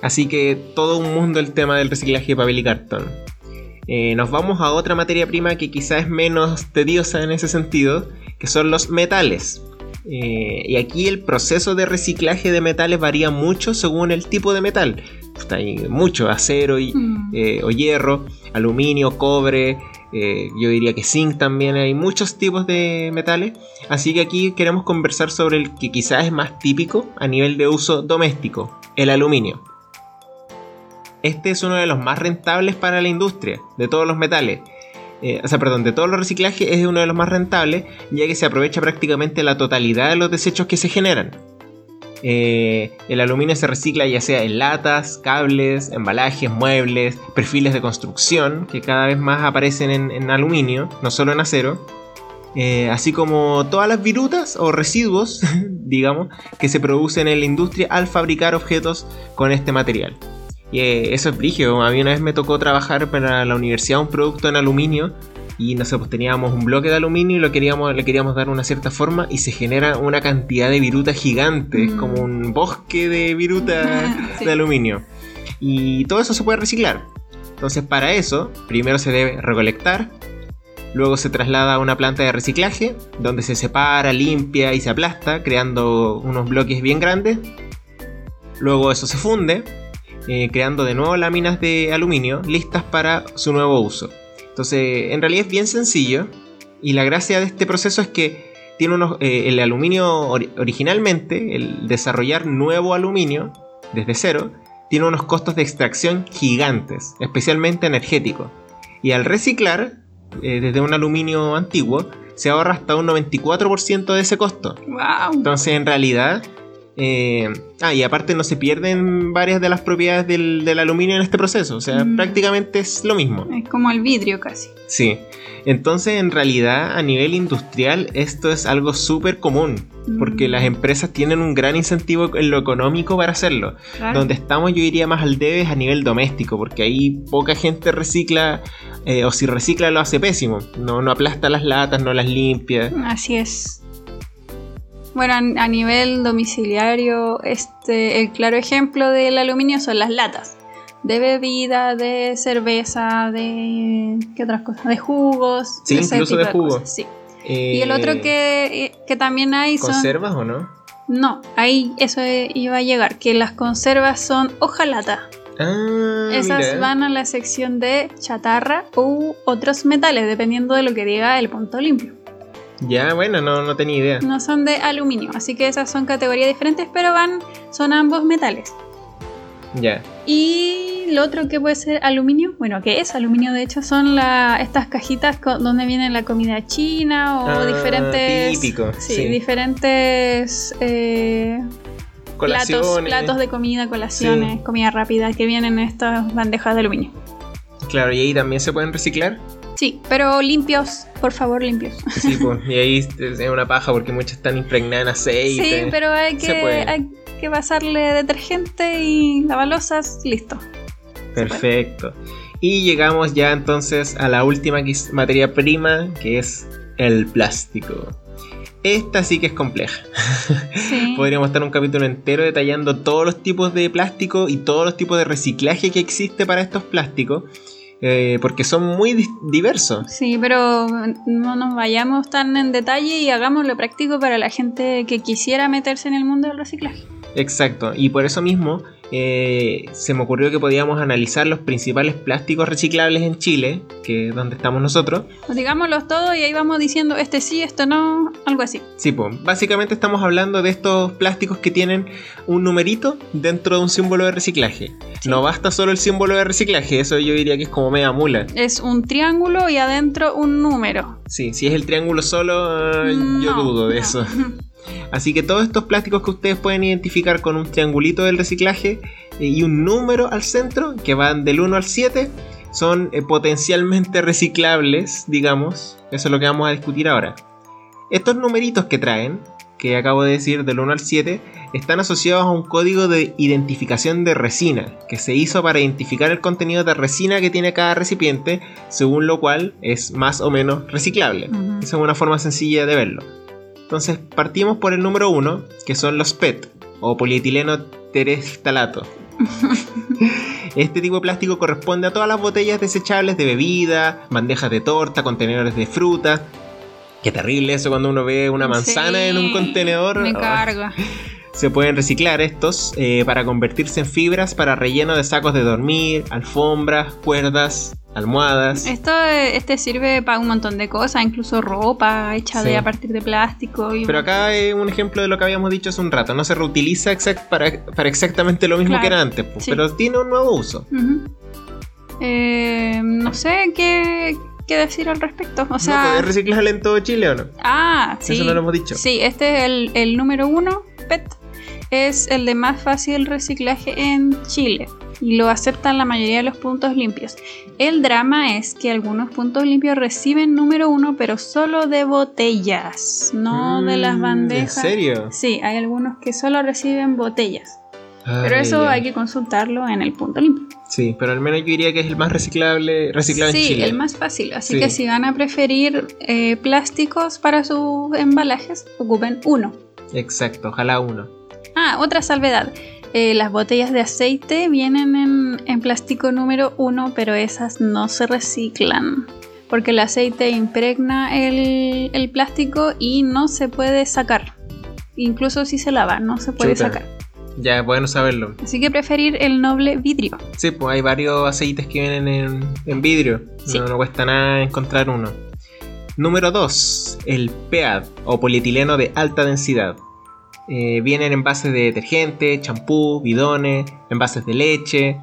Así que todo un mundo el tema del reciclaje de papel y cartón. Eh, nos vamos a otra materia prima que quizás es menos tediosa en ese sentido, que son los metales. Eh, y aquí el proceso de reciclaje de metales varía mucho según el tipo de metal. Hay mucho, acero y, Mm. eh, o hierro, aluminio, cobre, eh, yo diría que zinc también, hay muchos tipos de metales, así que aquí queremos conversar sobre el que quizás es más típico a nivel de uso doméstico, el aluminio. Este es uno de los más rentables para la industria de todos los metales. Eh, o sea, perdón, de todos los reciclajes es uno de los más rentables, ya que se aprovecha prácticamente la totalidad de los desechos que se generan. Eh, el aluminio se recicla ya sea en latas, cables, embalajes, muebles, perfiles de construcción, que cada vez más aparecen en, aluminio, no solo en acero. Eh, así como todas las virutas o residuos, digamos, que se producen en la industria al fabricar objetos con este material. Y eh, eso es brígido. A mí una vez me tocó trabajar para la universidad un producto en aluminio y no sé, pues teníamos un bloque de aluminio y lo queríamos, le queríamos dar una cierta forma y se genera una cantidad de virutas gigantes, mm. como un bosque de virutas de aluminio. Y todo eso se puede reciclar. Entonces para eso, primero se debe recolectar, luego se traslada a una planta de reciclaje, donde se separa, limpia y se aplasta, creando unos bloques bien grandes. Luego eso se funde, eh, creando de nuevo láminas de aluminio listas para su nuevo uso. Entonces, en realidad es bien sencillo. Y la gracia de este proceso es que tiene unos, eh, el aluminio originalmente, el desarrollar nuevo aluminio desde cero, tiene unos costos de extracción gigantes, especialmente energéticos. Y al reciclar eh, desde un aluminio antiguo, se ahorra hasta un 94% de ese costo. Entonces, en realidad, eh, ah, y aparte no se pierden varias de las propiedades del, aluminio en este proceso, o sea, mm. prácticamente es lo mismo. Es como el vidrio casi. Sí, entonces en realidad a nivel industrial esto es algo súper común, porque mm. las empresas tienen un gran incentivo en lo económico para hacerlo. Donde estamos yo iría más al debe a nivel doméstico, porque ahí poca gente recicla, eh, o si recicla lo hace pésimo, no, no aplasta las latas, no las limpia. Así es. Bueno, a nivel domiciliario, este, el claro ejemplo del aluminio son las latas de bebida, de cerveza, de ¿qué otras cosas? De jugos. Sí, incluso de, jugos. Sí. y el otro que, que también hay son... ¿Conservas o no? No, ahí eso iba a llegar, que las conservas son hojalata. Ah, Esas van a la sección de chatarra u otros metales, dependiendo de lo que diga el punto limpio. Ya, bueno, no, no tenía idea. No son de aluminio, así que esas son categorías diferentes, pero van, son ambos metales. Ya. Y lo otro que puede ser aluminio, bueno, que es aluminio de hecho, son la, estas cajitas donde viene la comida china o ah, diferentes... Típico, sí, diferentes... Eh, platos, platos de comida, colaciones, comida rápida que vienen en estas bandejas de aluminio. Claro, y ahí también se pueden reciclar. Sí, pero limpios, por favor, limpios. Sí, pues, y ahí es una paja porque muchas están impregnadas en aceite. Sí, pero hay que, hay que pasarle detergente y lavalosas, listo. Perfecto. Y llegamos ya entonces a la última materia prima, que es el plástico. Esta sí que es compleja. Podríamos estar un capítulo entero detallando todos los tipos de plástico y todos los tipos de reciclaje que existe para estos plásticos. Eh, porque son muy diversos. Sí, pero no nos vayamos tan en detalle y hagámoslo práctico para la gente que quisiera meterse en el mundo del reciclaje. Exacto, y por eso mismo eh, se me ocurrió que podíamos analizar los principales plásticos reciclables en Chile, que es donde estamos nosotros. Pues digámoslos todos y ahí vamos diciendo este sí, esto no, algo así. Sí, pues básicamente estamos hablando de estos plásticos que tienen un numerito dentro de un símbolo de reciclaje. No basta solo el símbolo de reciclaje, eso yo diría que es como media mula. Es un triángulo y adentro un número. Sí, si es el triángulo solo, yo dudo de eso. Así que todos estos plásticos que ustedes pueden identificar con un triangulito del reciclaje eh, y un número al centro, que van del 1 al 7, son eh, potencialmente reciclables, digamos. Eso es lo que vamos a discutir ahora. Estos numeritos que traen, que acabo de decir del 1 al 7, están asociados a un código de identificación de resina, que se hizo para identificar el contenido de resina que tiene cada recipiente, según lo cual es más o menos reciclable. Esa es una forma sencilla de verlo. Entonces partimos por el número uno, que son los PET, o polietileno terestalato. Este tipo de plástico corresponde a todas las botellas desechables de bebida, bandejas de torta, contenedores de fruta. Qué terrible eso cuando uno ve una manzana en un contenedor. Me carga. Se pueden reciclar estos eh, para convertirse en fibras para relleno de sacos de dormir, alfombras, cuerdas, almohadas. Esto este sirve para un montón de cosas, incluso ropa hecha de a partir de plástico. Pero acá es un ejemplo de lo que habíamos dicho hace un rato. No se reutiliza para, exactamente lo mismo que era antes, pero tiene un nuevo uso. Eh, no sé, ¿qué, que decir al respecto. O ¿No sea, reciclar en todo Chile o no? ah, sí. Eso no lo hemos dicho. Sí, este es el, el número uno, PET. Es el de más fácil reciclaje en Chile y lo aceptan la mayoría de los puntos limpios. El drama es que algunos puntos limpios reciben número uno, pero solo de botellas, no de las Mm, bandejas. ¿En serio? Sí, hay algunos que solo reciben botellas. Pero Ay, eso ya. hay que consultarlo en el punto limpio. Sí, pero al menos yo diría que es el más reciclable, reciclado en Sí, Chile. el más fácil. Así Sí. que si van a preferir eh, plásticos para sus embalajes, ocupen uno. Exacto, ojalá uno. Ah, otra salvedad. Eh, las botellas de aceite vienen en, en plástico número uno, pero esas no se reciclan. Porque el aceite impregna el, el plástico y no se puede sacar. Incluso si se lava, no se puede Chuta. sacar. Ya, bueno saberlo. Así que preferir el noble vidrio. Sí, pues hay varios aceites que vienen en, en vidrio. Sí. No, no cuesta nada encontrar uno. Número 2. El PEAD o polietileno de alta densidad. Eh, vienen envases de detergente, champú, bidones, envases de leche.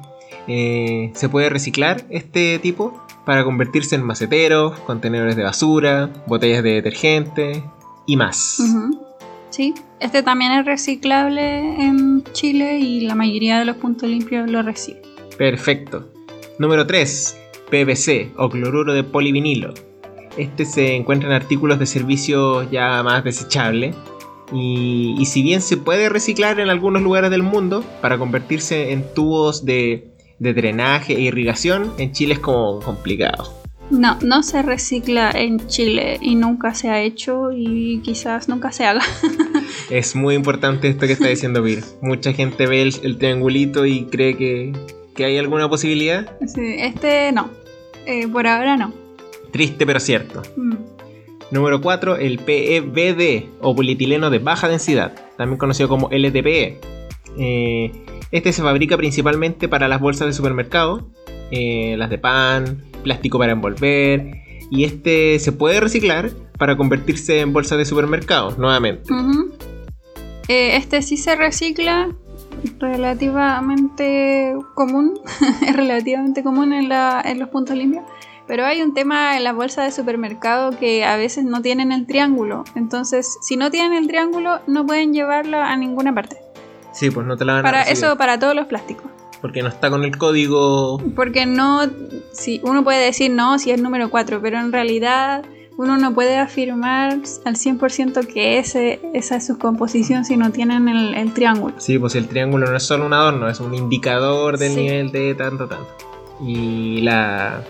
Eh, se puede reciclar este tipo para convertirse en maceteros, contenedores de basura, botellas de detergente y más. Sí, este también es reciclable en Chile y la mayoría de los puntos limpios lo reciben. Perfecto. Número 3. PVC o cloruro de polivinilo. Este se encuentra en artículos de servicio ya más desechables. Y, y si bien se puede reciclar en algunos lugares del mundo para convertirse en tubos de, de drenaje e irrigación, en Chile es como complicado. No, no se recicla en Chile y nunca se ha hecho y quizás nunca se haga. Es muy importante esto que está diciendo Pir. Mucha gente ve el, el triangulito y cree que, que hay alguna posibilidad. Sí, este no, Eh, por ahora no. Triste pero cierto. Mm. Número 4, el PEBD o polietileno de baja densidad, también conocido como LTPE. Eh, este se fabrica principalmente para las bolsas de supermercado, eh, las de pan, plástico para envolver, y este se puede reciclar para convertirse en bolsas de supermercado nuevamente. Eh, este sí se recicla relativamente común, es relativamente común en, la- en los puntos limpios. Pero hay un tema en las bolsas de supermercado que a veces no tienen el triángulo. Entonces, si no tienen el triángulo, no pueden llevarlo a ninguna parte. Sí, pues no te la van a Para recibir, eso, para todos los plásticos. porque no está con el código. Porque no, si uno puede decir no si es número 4, pero en realidad uno no puede afirmar al 100% que ese, esa es su composición si no tienen el, el triángulo. Sí, pues el triángulo no es solo un adorno, es un indicador del Sí. nivel de tanto, tanto. Y la,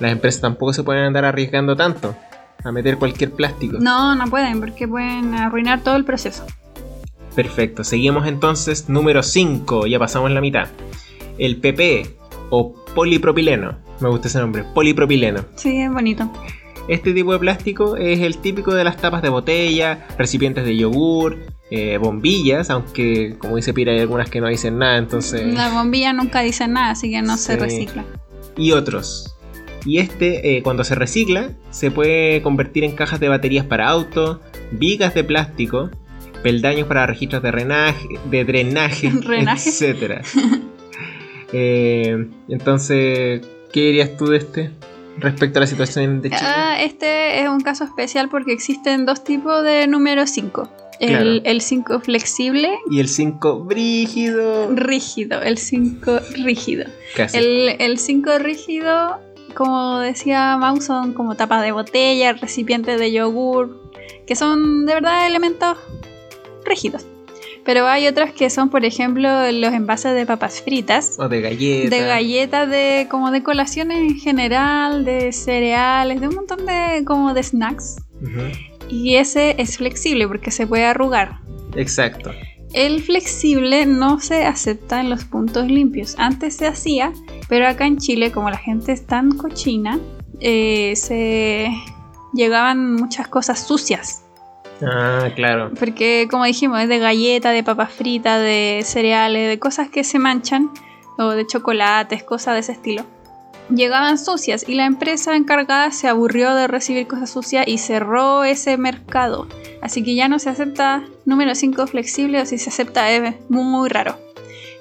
las empresas tampoco se pueden andar arriesgando tanto a meter cualquier plástico. No, no pueden porque pueden arruinar todo el proceso. Perfecto, seguimos entonces número 5, ya pasamos la mitad. El PP o polipropileno, me gusta ese nombre, polipropileno. Sí, es bonito. Este tipo de plástico es el típico de las tapas de botella, recipientes de yogur, eh, bombillas, aunque como dice Pira hay algunas que no dicen nada, entonces... La bombilla nunca dice nada, así que no se recicla. y otros. Y este, eh, cuando se recicla, se puede convertir en cajas de baterías para autos, vigas de plástico, peldaños para registros de drenaje, de drenaje, Drenaje. etc. entonces, ¿qué dirías tú de este respecto a la situación de Chile? Ah, este es un caso especial porque existen dos tipos de número 5. Claro. El, el 5 flexible, Y el 5 brígido. rígido. El 5 rígido. Casi. El 5 rígido, como decía Mau, son como tapas de botella, recipientes de yogur, que son de verdad elementos rígidos. Pero hay otros que son, por ejemplo, los envases de papas fritas, O de galletas. de galletas, de como de colaciones en general, de cereales, de un montón de como de snacks. Y ese es flexible porque se puede arrugar. Exacto. El flexible no se acepta en los puntos limpios. Antes se hacía, pero acá en Chile, como la gente es tan cochina, eh, se llegaban muchas cosas sucias. Ah, claro. Porque, como dijimos, es de galleta, de papas fritas, de cereales, de cosas que se manchan, o de chocolates, cosas de ese estilo. Llegaban sucias y la empresa encargada se aburrió de recibir cosas sucias y cerró ese mercado. Así que ya no se acepta número 5 flexible o si se acepta es muy raro.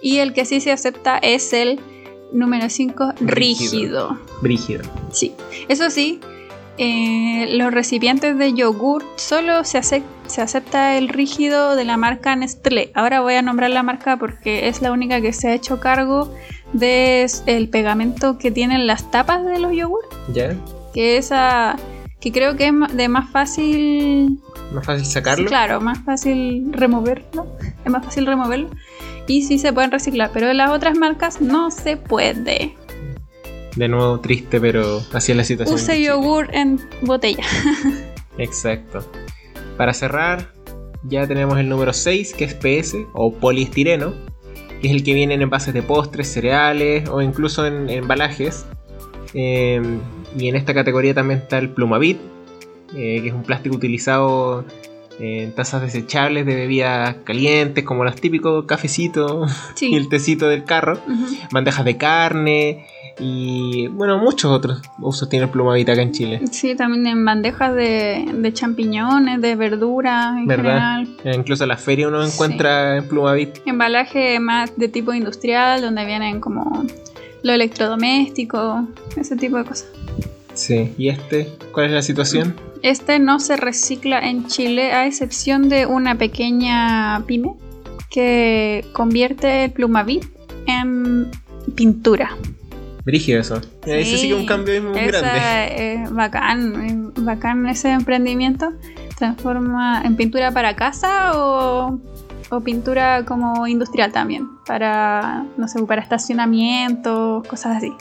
Y el que sí se acepta es el Número 5, rígido. Brígido. Sí. Eso sí, eh, los recipientes de yogur solo se, acep- se acepta el rígido de la marca Nestlé. Ahora voy a nombrar la marca porque es la única que se ha hecho cargo del pegamento que tienen las tapas de los yogur. ¿Ya? Que esa. que creo que es de más fácil. Más fácil sacarlo. Claro, más fácil removerlo. Es más fácil removerlo. Y sí se pueden reciclar. Pero en las otras marcas no se puede. De nuevo triste, pero así es la situación. Use yogur en botella. Exacto. Para cerrar, ya tenemos el número 6, que es PS o poliestireno, que es el que viene en envases de postres, cereales o incluso en, en embalajes. Eh, y en esta categoría también está el Plumavit, eh, que es un plástico utilizado en tazas desechables de bebidas calientes, como los típicos cafecitos Sí. y el tecito del carro, bandejas de carne y bueno, muchos otros usos tiene el Plumavit acá en Chile. Sí, también en bandejas de, de champiñones, de verduras en ¿Verdad? general. Eh, Incluso en la feria uno encuentra en Plumavit. Embalaje más de tipo industrial, donde vienen como lo electrodoméstico, ese tipo de cosas. Sí. ¿Y este? ¿Cuál es la situación? Este no se recicla en Chile, a excepción de una pequeña pyme que convierte el plumavit en pintura. Brígido eso. Eh, Ese sí que es un cambio muy esa grande. Es bacán, es bacán ese emprendimiento. Transforma en pintura para casa o, o pintura como industrial también. Para, no sé, para estacionamiento, cosas así.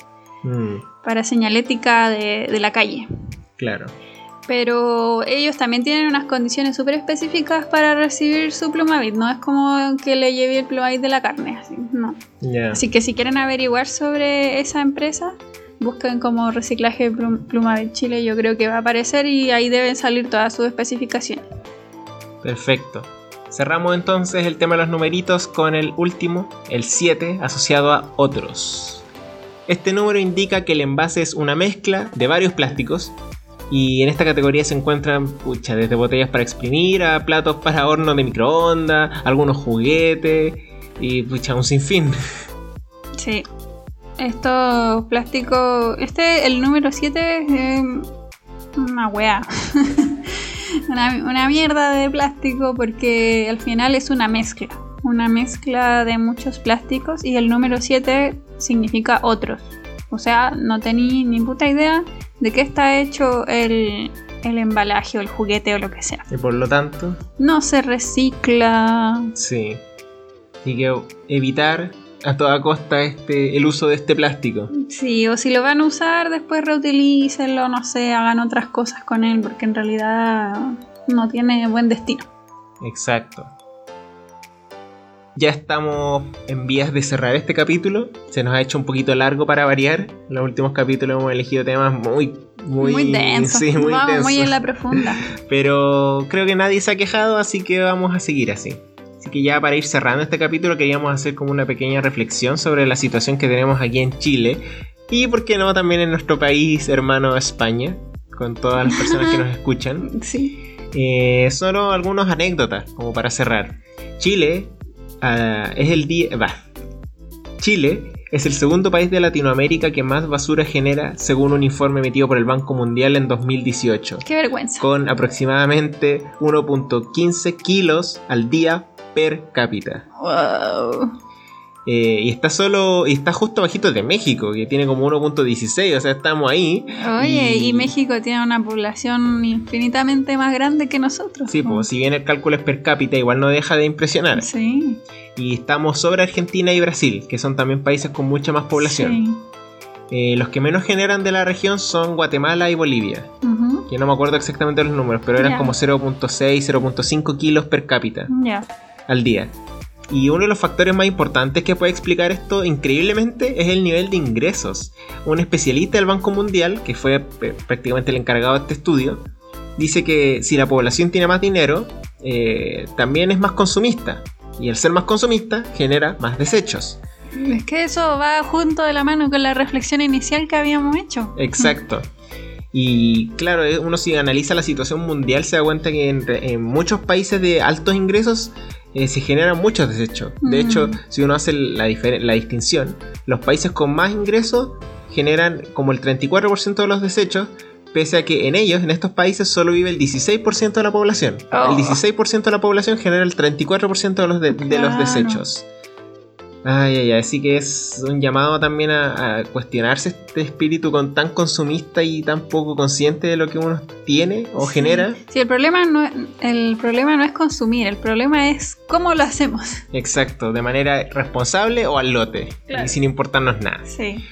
Mm, Para señalética de, de la calle. claro. Pero ellos también tienen unas condiciones súper específicas para recibir su plumavit. No es como que le lleve el plumavit de la carne. Así, no. Así que si quieren averiguar sobre esa empresa, busquen como reciclaje Plum- Plumavit Chile. Yo creo que va a aparecer y ahí deben salir todas sus especificaciones. Perfecto. Cerramos entonces el tema de los numeritos con el último, el 7, asociado a otros. Este número indica que el envase es una mezcla de varios plásticos y en esta categoría se encuentran pucha, desde botellas para exprimir a platos para horno de microondas, algunos juguetes y pucha, un sinfín. Sí. Estos plásticos. Este, el número 7 es eh, una wea. una, una mierda de plástico porque al final es una mezcla. Una mezcla de muchos plásticos y el número 7 significa otros. O sea, no tenía ni puta idea de qué está hecho el, el embalaje o el juguete o lo que sea. Y por lo tanto, No se recicla. sí. Hay que evitar a toda costa este, el uso de este plástico. Sí, o si lo van a usar, después reutilícenlo, no sé, hagan otras cosas con él, porque en realidad no tiene buen destino. Exacto. Ya estamos en vías de cerrar este capítulo. Se nos ha hecho un poquito largo para variar. En los últimos capítulos hemos elegido temas muy, muy, Muy, denso. Sí, muy Vamos muy en la profunda. Pero creo que nadie se ha quejado, así que vamos a seguir así. Así que ya para ir cerrando este capítulo queríamos hacer como una pequeña reflexión sobre la situación que tenemos aquí en Chile y por qué no también en nuestro país hermano España, con todas las personas que nos escuchan. Sí. Eh, solo algunas anécdotas como para cerrar. Chile ah, es el día. Va. Chile es el segundo país de Latinoamérica que más basura genera según un informe emitido por el Banco Mundial en 2018, Qué vergüenza. con aproximadamente 1.15 kilos al día per cápita. Wow. Eh, y está solo. Y está justo bajito de México, que tiene como 1.16, o sea, estamos ahí. Oye, Y- y México tiene una población infinitamente más grande que nosotros. Sí, pues si bien el cálculo es per cápita, igual no deja de impresionar. Sí. Y estamos sobre Argentina y Brasil, que son también países con mucha más población. Sí. Eh, los que menos generan de la región son Guatemala y Bolivia, que no me acuerdo exactamente los números, pero eran como 0.6, 0.5 kilos per cápita al día. Y uno de los factores más importantes que puede explicar esto increíblemente es el nivel de ingresos. Un especialista del Banco Mundial, que fue eh, prácticamente el encargado de este estudio, dice que si la población tiene más dinero, eh, también es más consumista. Y al ser más consumista, genera más desechos. Es que eso va junto de la mano con la reflexión inicial que habíamos hecho. Exacto. Y claro, eh, uno si analiza la situación mundial se da cuenta que en, muchos países de altos ingresos eh, se generan muchos desechos. De hecho, si uno hace la, la distinción, los países con más ingresos generan como el 34% de los desechos, pese a que en ellos, en estos países, solo vive el 16% de la población. El 16% de la población genera el 34% de los, de los desechos. Ay, ay, ay, así que es un llamado también a, cuestionarse este espíritu con tan consumista y tan poco consciente de lo que uno tiene o genera. Sí, el problema, no, el problema no es consumir, el problema es cómo lo hacemos. Exacto, de manera responsable o al lote, y sin importarnos nada. Sí.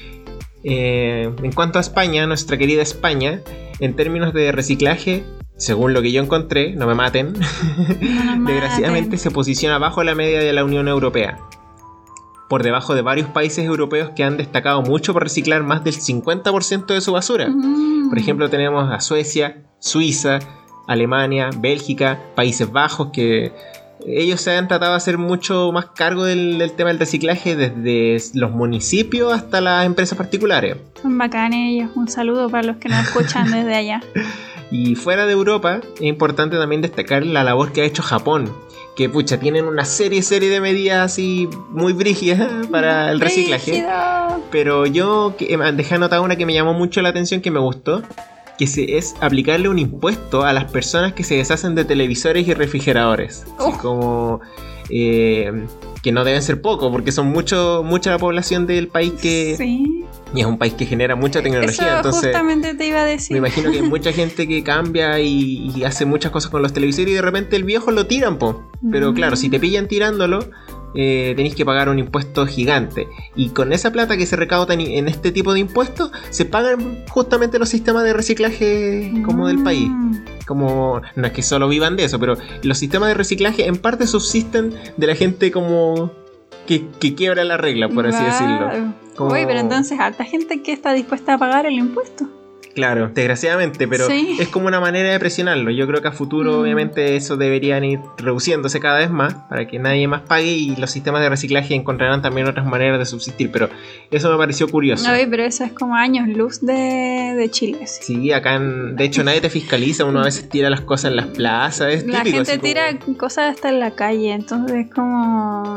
Eh, en cuanto a España, nuestra querida España, en términos de reciclaje, según lo que yo encontré, no me maten, desgraciadamente se posiciona bajo la media de la Unión Europea por debajo de varios países europeos que han destacado mucho por reciclar más del 50% de su basura. Mm. Por ejemplo, tenemos a Suecia, Suiza, Alemania, Bélgica, Países Bajos, que ellos se han tratado de hacer mucho más cargo del, tema del reciclaje desde los municipios hasta las empresas particulares. Son bacanes ellos, un saludo para los que nos escuchan desde allá. Y fuera de Europa, es importante también destacar la labor que ha hecho Japón, que pucha, tienen una serie, serie de medidas así muy brígidas para el reciclaje. Pero yo eh, dejé anotada una que me llamó mucho la atención, que me gustó, que se, es aplicarle un impuesto a las personas que se deshacen de televisores y refrigeradores. Así como... Eh, que no deben ser poco, porque son mucho, mucha la población del país que... Sí. Y es un país que genera mucha tecnología. Eso entonces, justamente te iba a decir. Me imagino que hay mucha gente que cambia y, hace muchas cosas con los televisores y de repente el viejo lo tiran, po. Pero mm. claro, si te pillan tirándolo, eh, tenéis que pagar un impuesto gigante. Y con esa plata que se recauda en, este tipo de impuestos, se pagan justamente los sistemas de reciclaje como del país. Mm. Como, no es que solo vivan de eso, pero los sistemas de reciclaje en parte subsisten de la gente como que, quiebra la regla, por así decirlo. Uy, pero entonces harta gente que está dispuesta a pagar el impuesto. Claro, desgraciadamente, pero es como una manera de presionarlo. Yo creo que a futuro, mm. obviamente, eso deberían ir reduciéndose cada vez más para que nadie más pague y los sistemas de reciclaje encontrarán también otras maneras de subsistir. Pero eso me pareció curioso. No, pero eso es como años luz de, de Chile. Sí. acá, de hecho, nadie te fiscaliza. Uno a veces tira las cosas en las plazas. la gente tira cosas hasta en la calle, entonces es como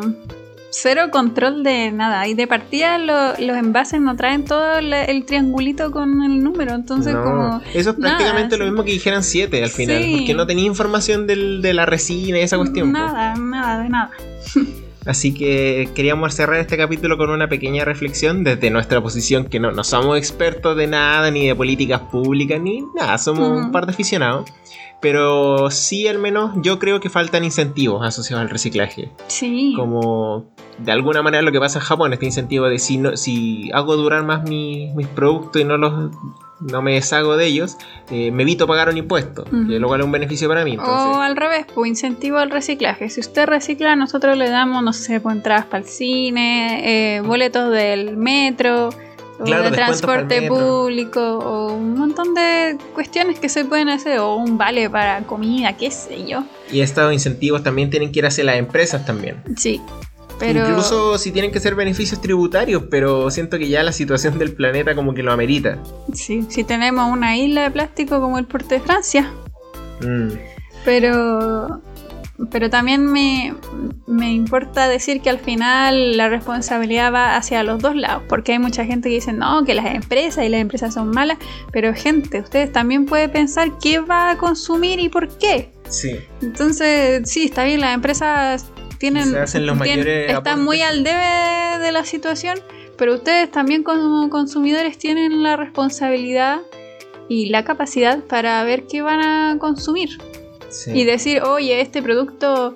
cero control de nada. Y de partida los envases no traen todo el, triangulito con el número. Entonces, como. Eso es prácticamente lo mismo que dijeran 7 al final. Porque no tenía información de la resina y esa cuestión. Nada, nada, de nada. Así que queríamos cerrar este capítulo con una pequeña reflexión desde nuestra posición, que no, no somos expertos de nada, ni de políticas públicas, ni nada, somos un par de aficionados. Pero sí, al menos yo creo que faltan incentivos asociados al reciclaje. Sí. Como de alguna manera lo que pasa en Japón, este incentivo de si, no, si hago durar más mis productos y no los no me deshago de ellos, eh, me evito pagar un impuesto, que lo cual es un beneficio para mí. O al revés, pues incentivo al reciclaje. Si usted recicla, nosotros le damos, no sé, pues, entradas para el cine, eh, boletos del metro, o de transporte público, o un montón de cuestiones que se pueden hacer, o un vale para comida, qué sé yo. Y estos incentivos también tienen que ir hacia las empresas también. Sí. Incluso si tienen que ser beneficios tributarios, pero siento que ya la situación del planeta como que lo amerita. Sí, si tenemos una isla de plástico como el puerto de Francia. Mm. Pero pero también me, me, importa decir que al final la responsabilidad va hacia los dos lados, porque hay mucha gente que dice, no, que las empresas y las empresas son malas, pero gente, ustedes también pueden pensar qué va a consumir y por qué. Sí. Entonces, sí, está bien, las empresas tienen, están muy al debe de la situación, pero ustedes también como consumidores tienen la responsabilidad y la capacidad para ver qué van a consumir. Y decir, oye, este producto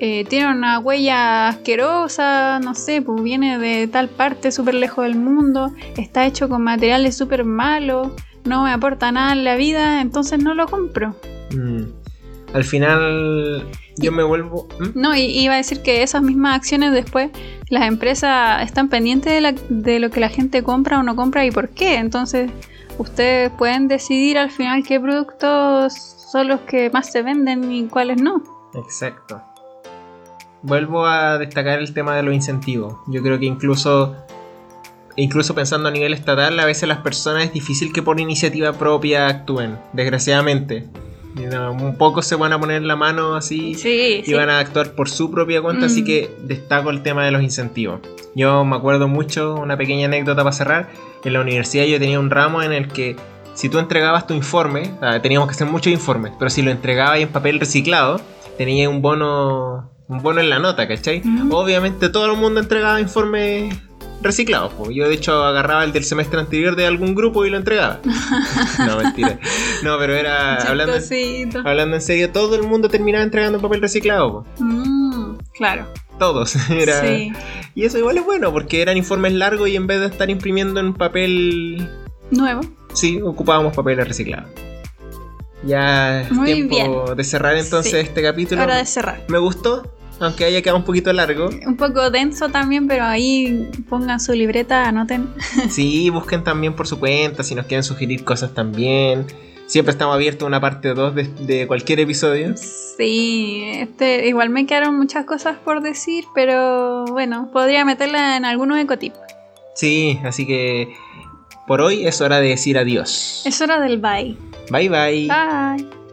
eh, tiene una huella asquerosa, no sé, pues viene de tal parte súper lejos del mundo, está hecho con materiales súper malos, no me aporta nada en la vida, entonces no lo compro. Mm. Al final yo me vuelvo... No, y iba a decir que esas mismas acciones después las empresas están pendientes de, de lo que la gente compra o no compra y por qué. Entonces ustedes pueden decidir al final qué productos son los que más se venden y cuáles no. Exacto. Vuelvo a destacar el tema de los incentivos. Yo creo que incluso incluso pensando a nivel estatal, a veces las personas es difícil que por iniciativa propia actúen, desgraciadamente. Un poco se van a poner la mano así Sí, y sí. van a actuar por su propia cuenta, así Mm. que destaco el tema de los incentivos. Yo me acuerdo mucho, una pequeña anécdota para cerrar, en la universidad yo tenía un ramo en el que si tú entregabas tu informe, teníamos que hacer muchos informes, pero si lo entregabas en papel reciclado, tenía un bono, un bono en la nota, ¿cachai? Mm. Obviamente todo el mundo entregaba informes reciclados. po. Yo de hecho agarraba el del semestre anterior de algún grupo y lo entregaba. no, mentira. No, pero era hablando, hablando en serio, todo el mundo terminaba entregando papel reciclado. Mm, claro. Todos. Era... Sí. Y eso igual es bueno, porque eran informes largos y en vez de estar imprimiendo en papel, Nuevo. sí, ocupábamos papel reciclado. Ya es Muy tiempo bien. de cerrar entonces Sí. este capítulo. Hora de cerrar. Me gustó, aunque haya quedado un poquito largo. Un poco denso también, pero ahí pongan su libreta, anoten. Sí, busquen también por su cuenta, si nos quieren sugerir cosas también. Siempre estamos abiertos a una parte 2 de, de cualquier episodio. Sí, este, igual me quedaron muchas cosas por decir, pero bueno, podría meterla en algunos ecotips. Sí, así que por hoy es hora de decir adiós. Es hora del bye. Bye bye. Bye.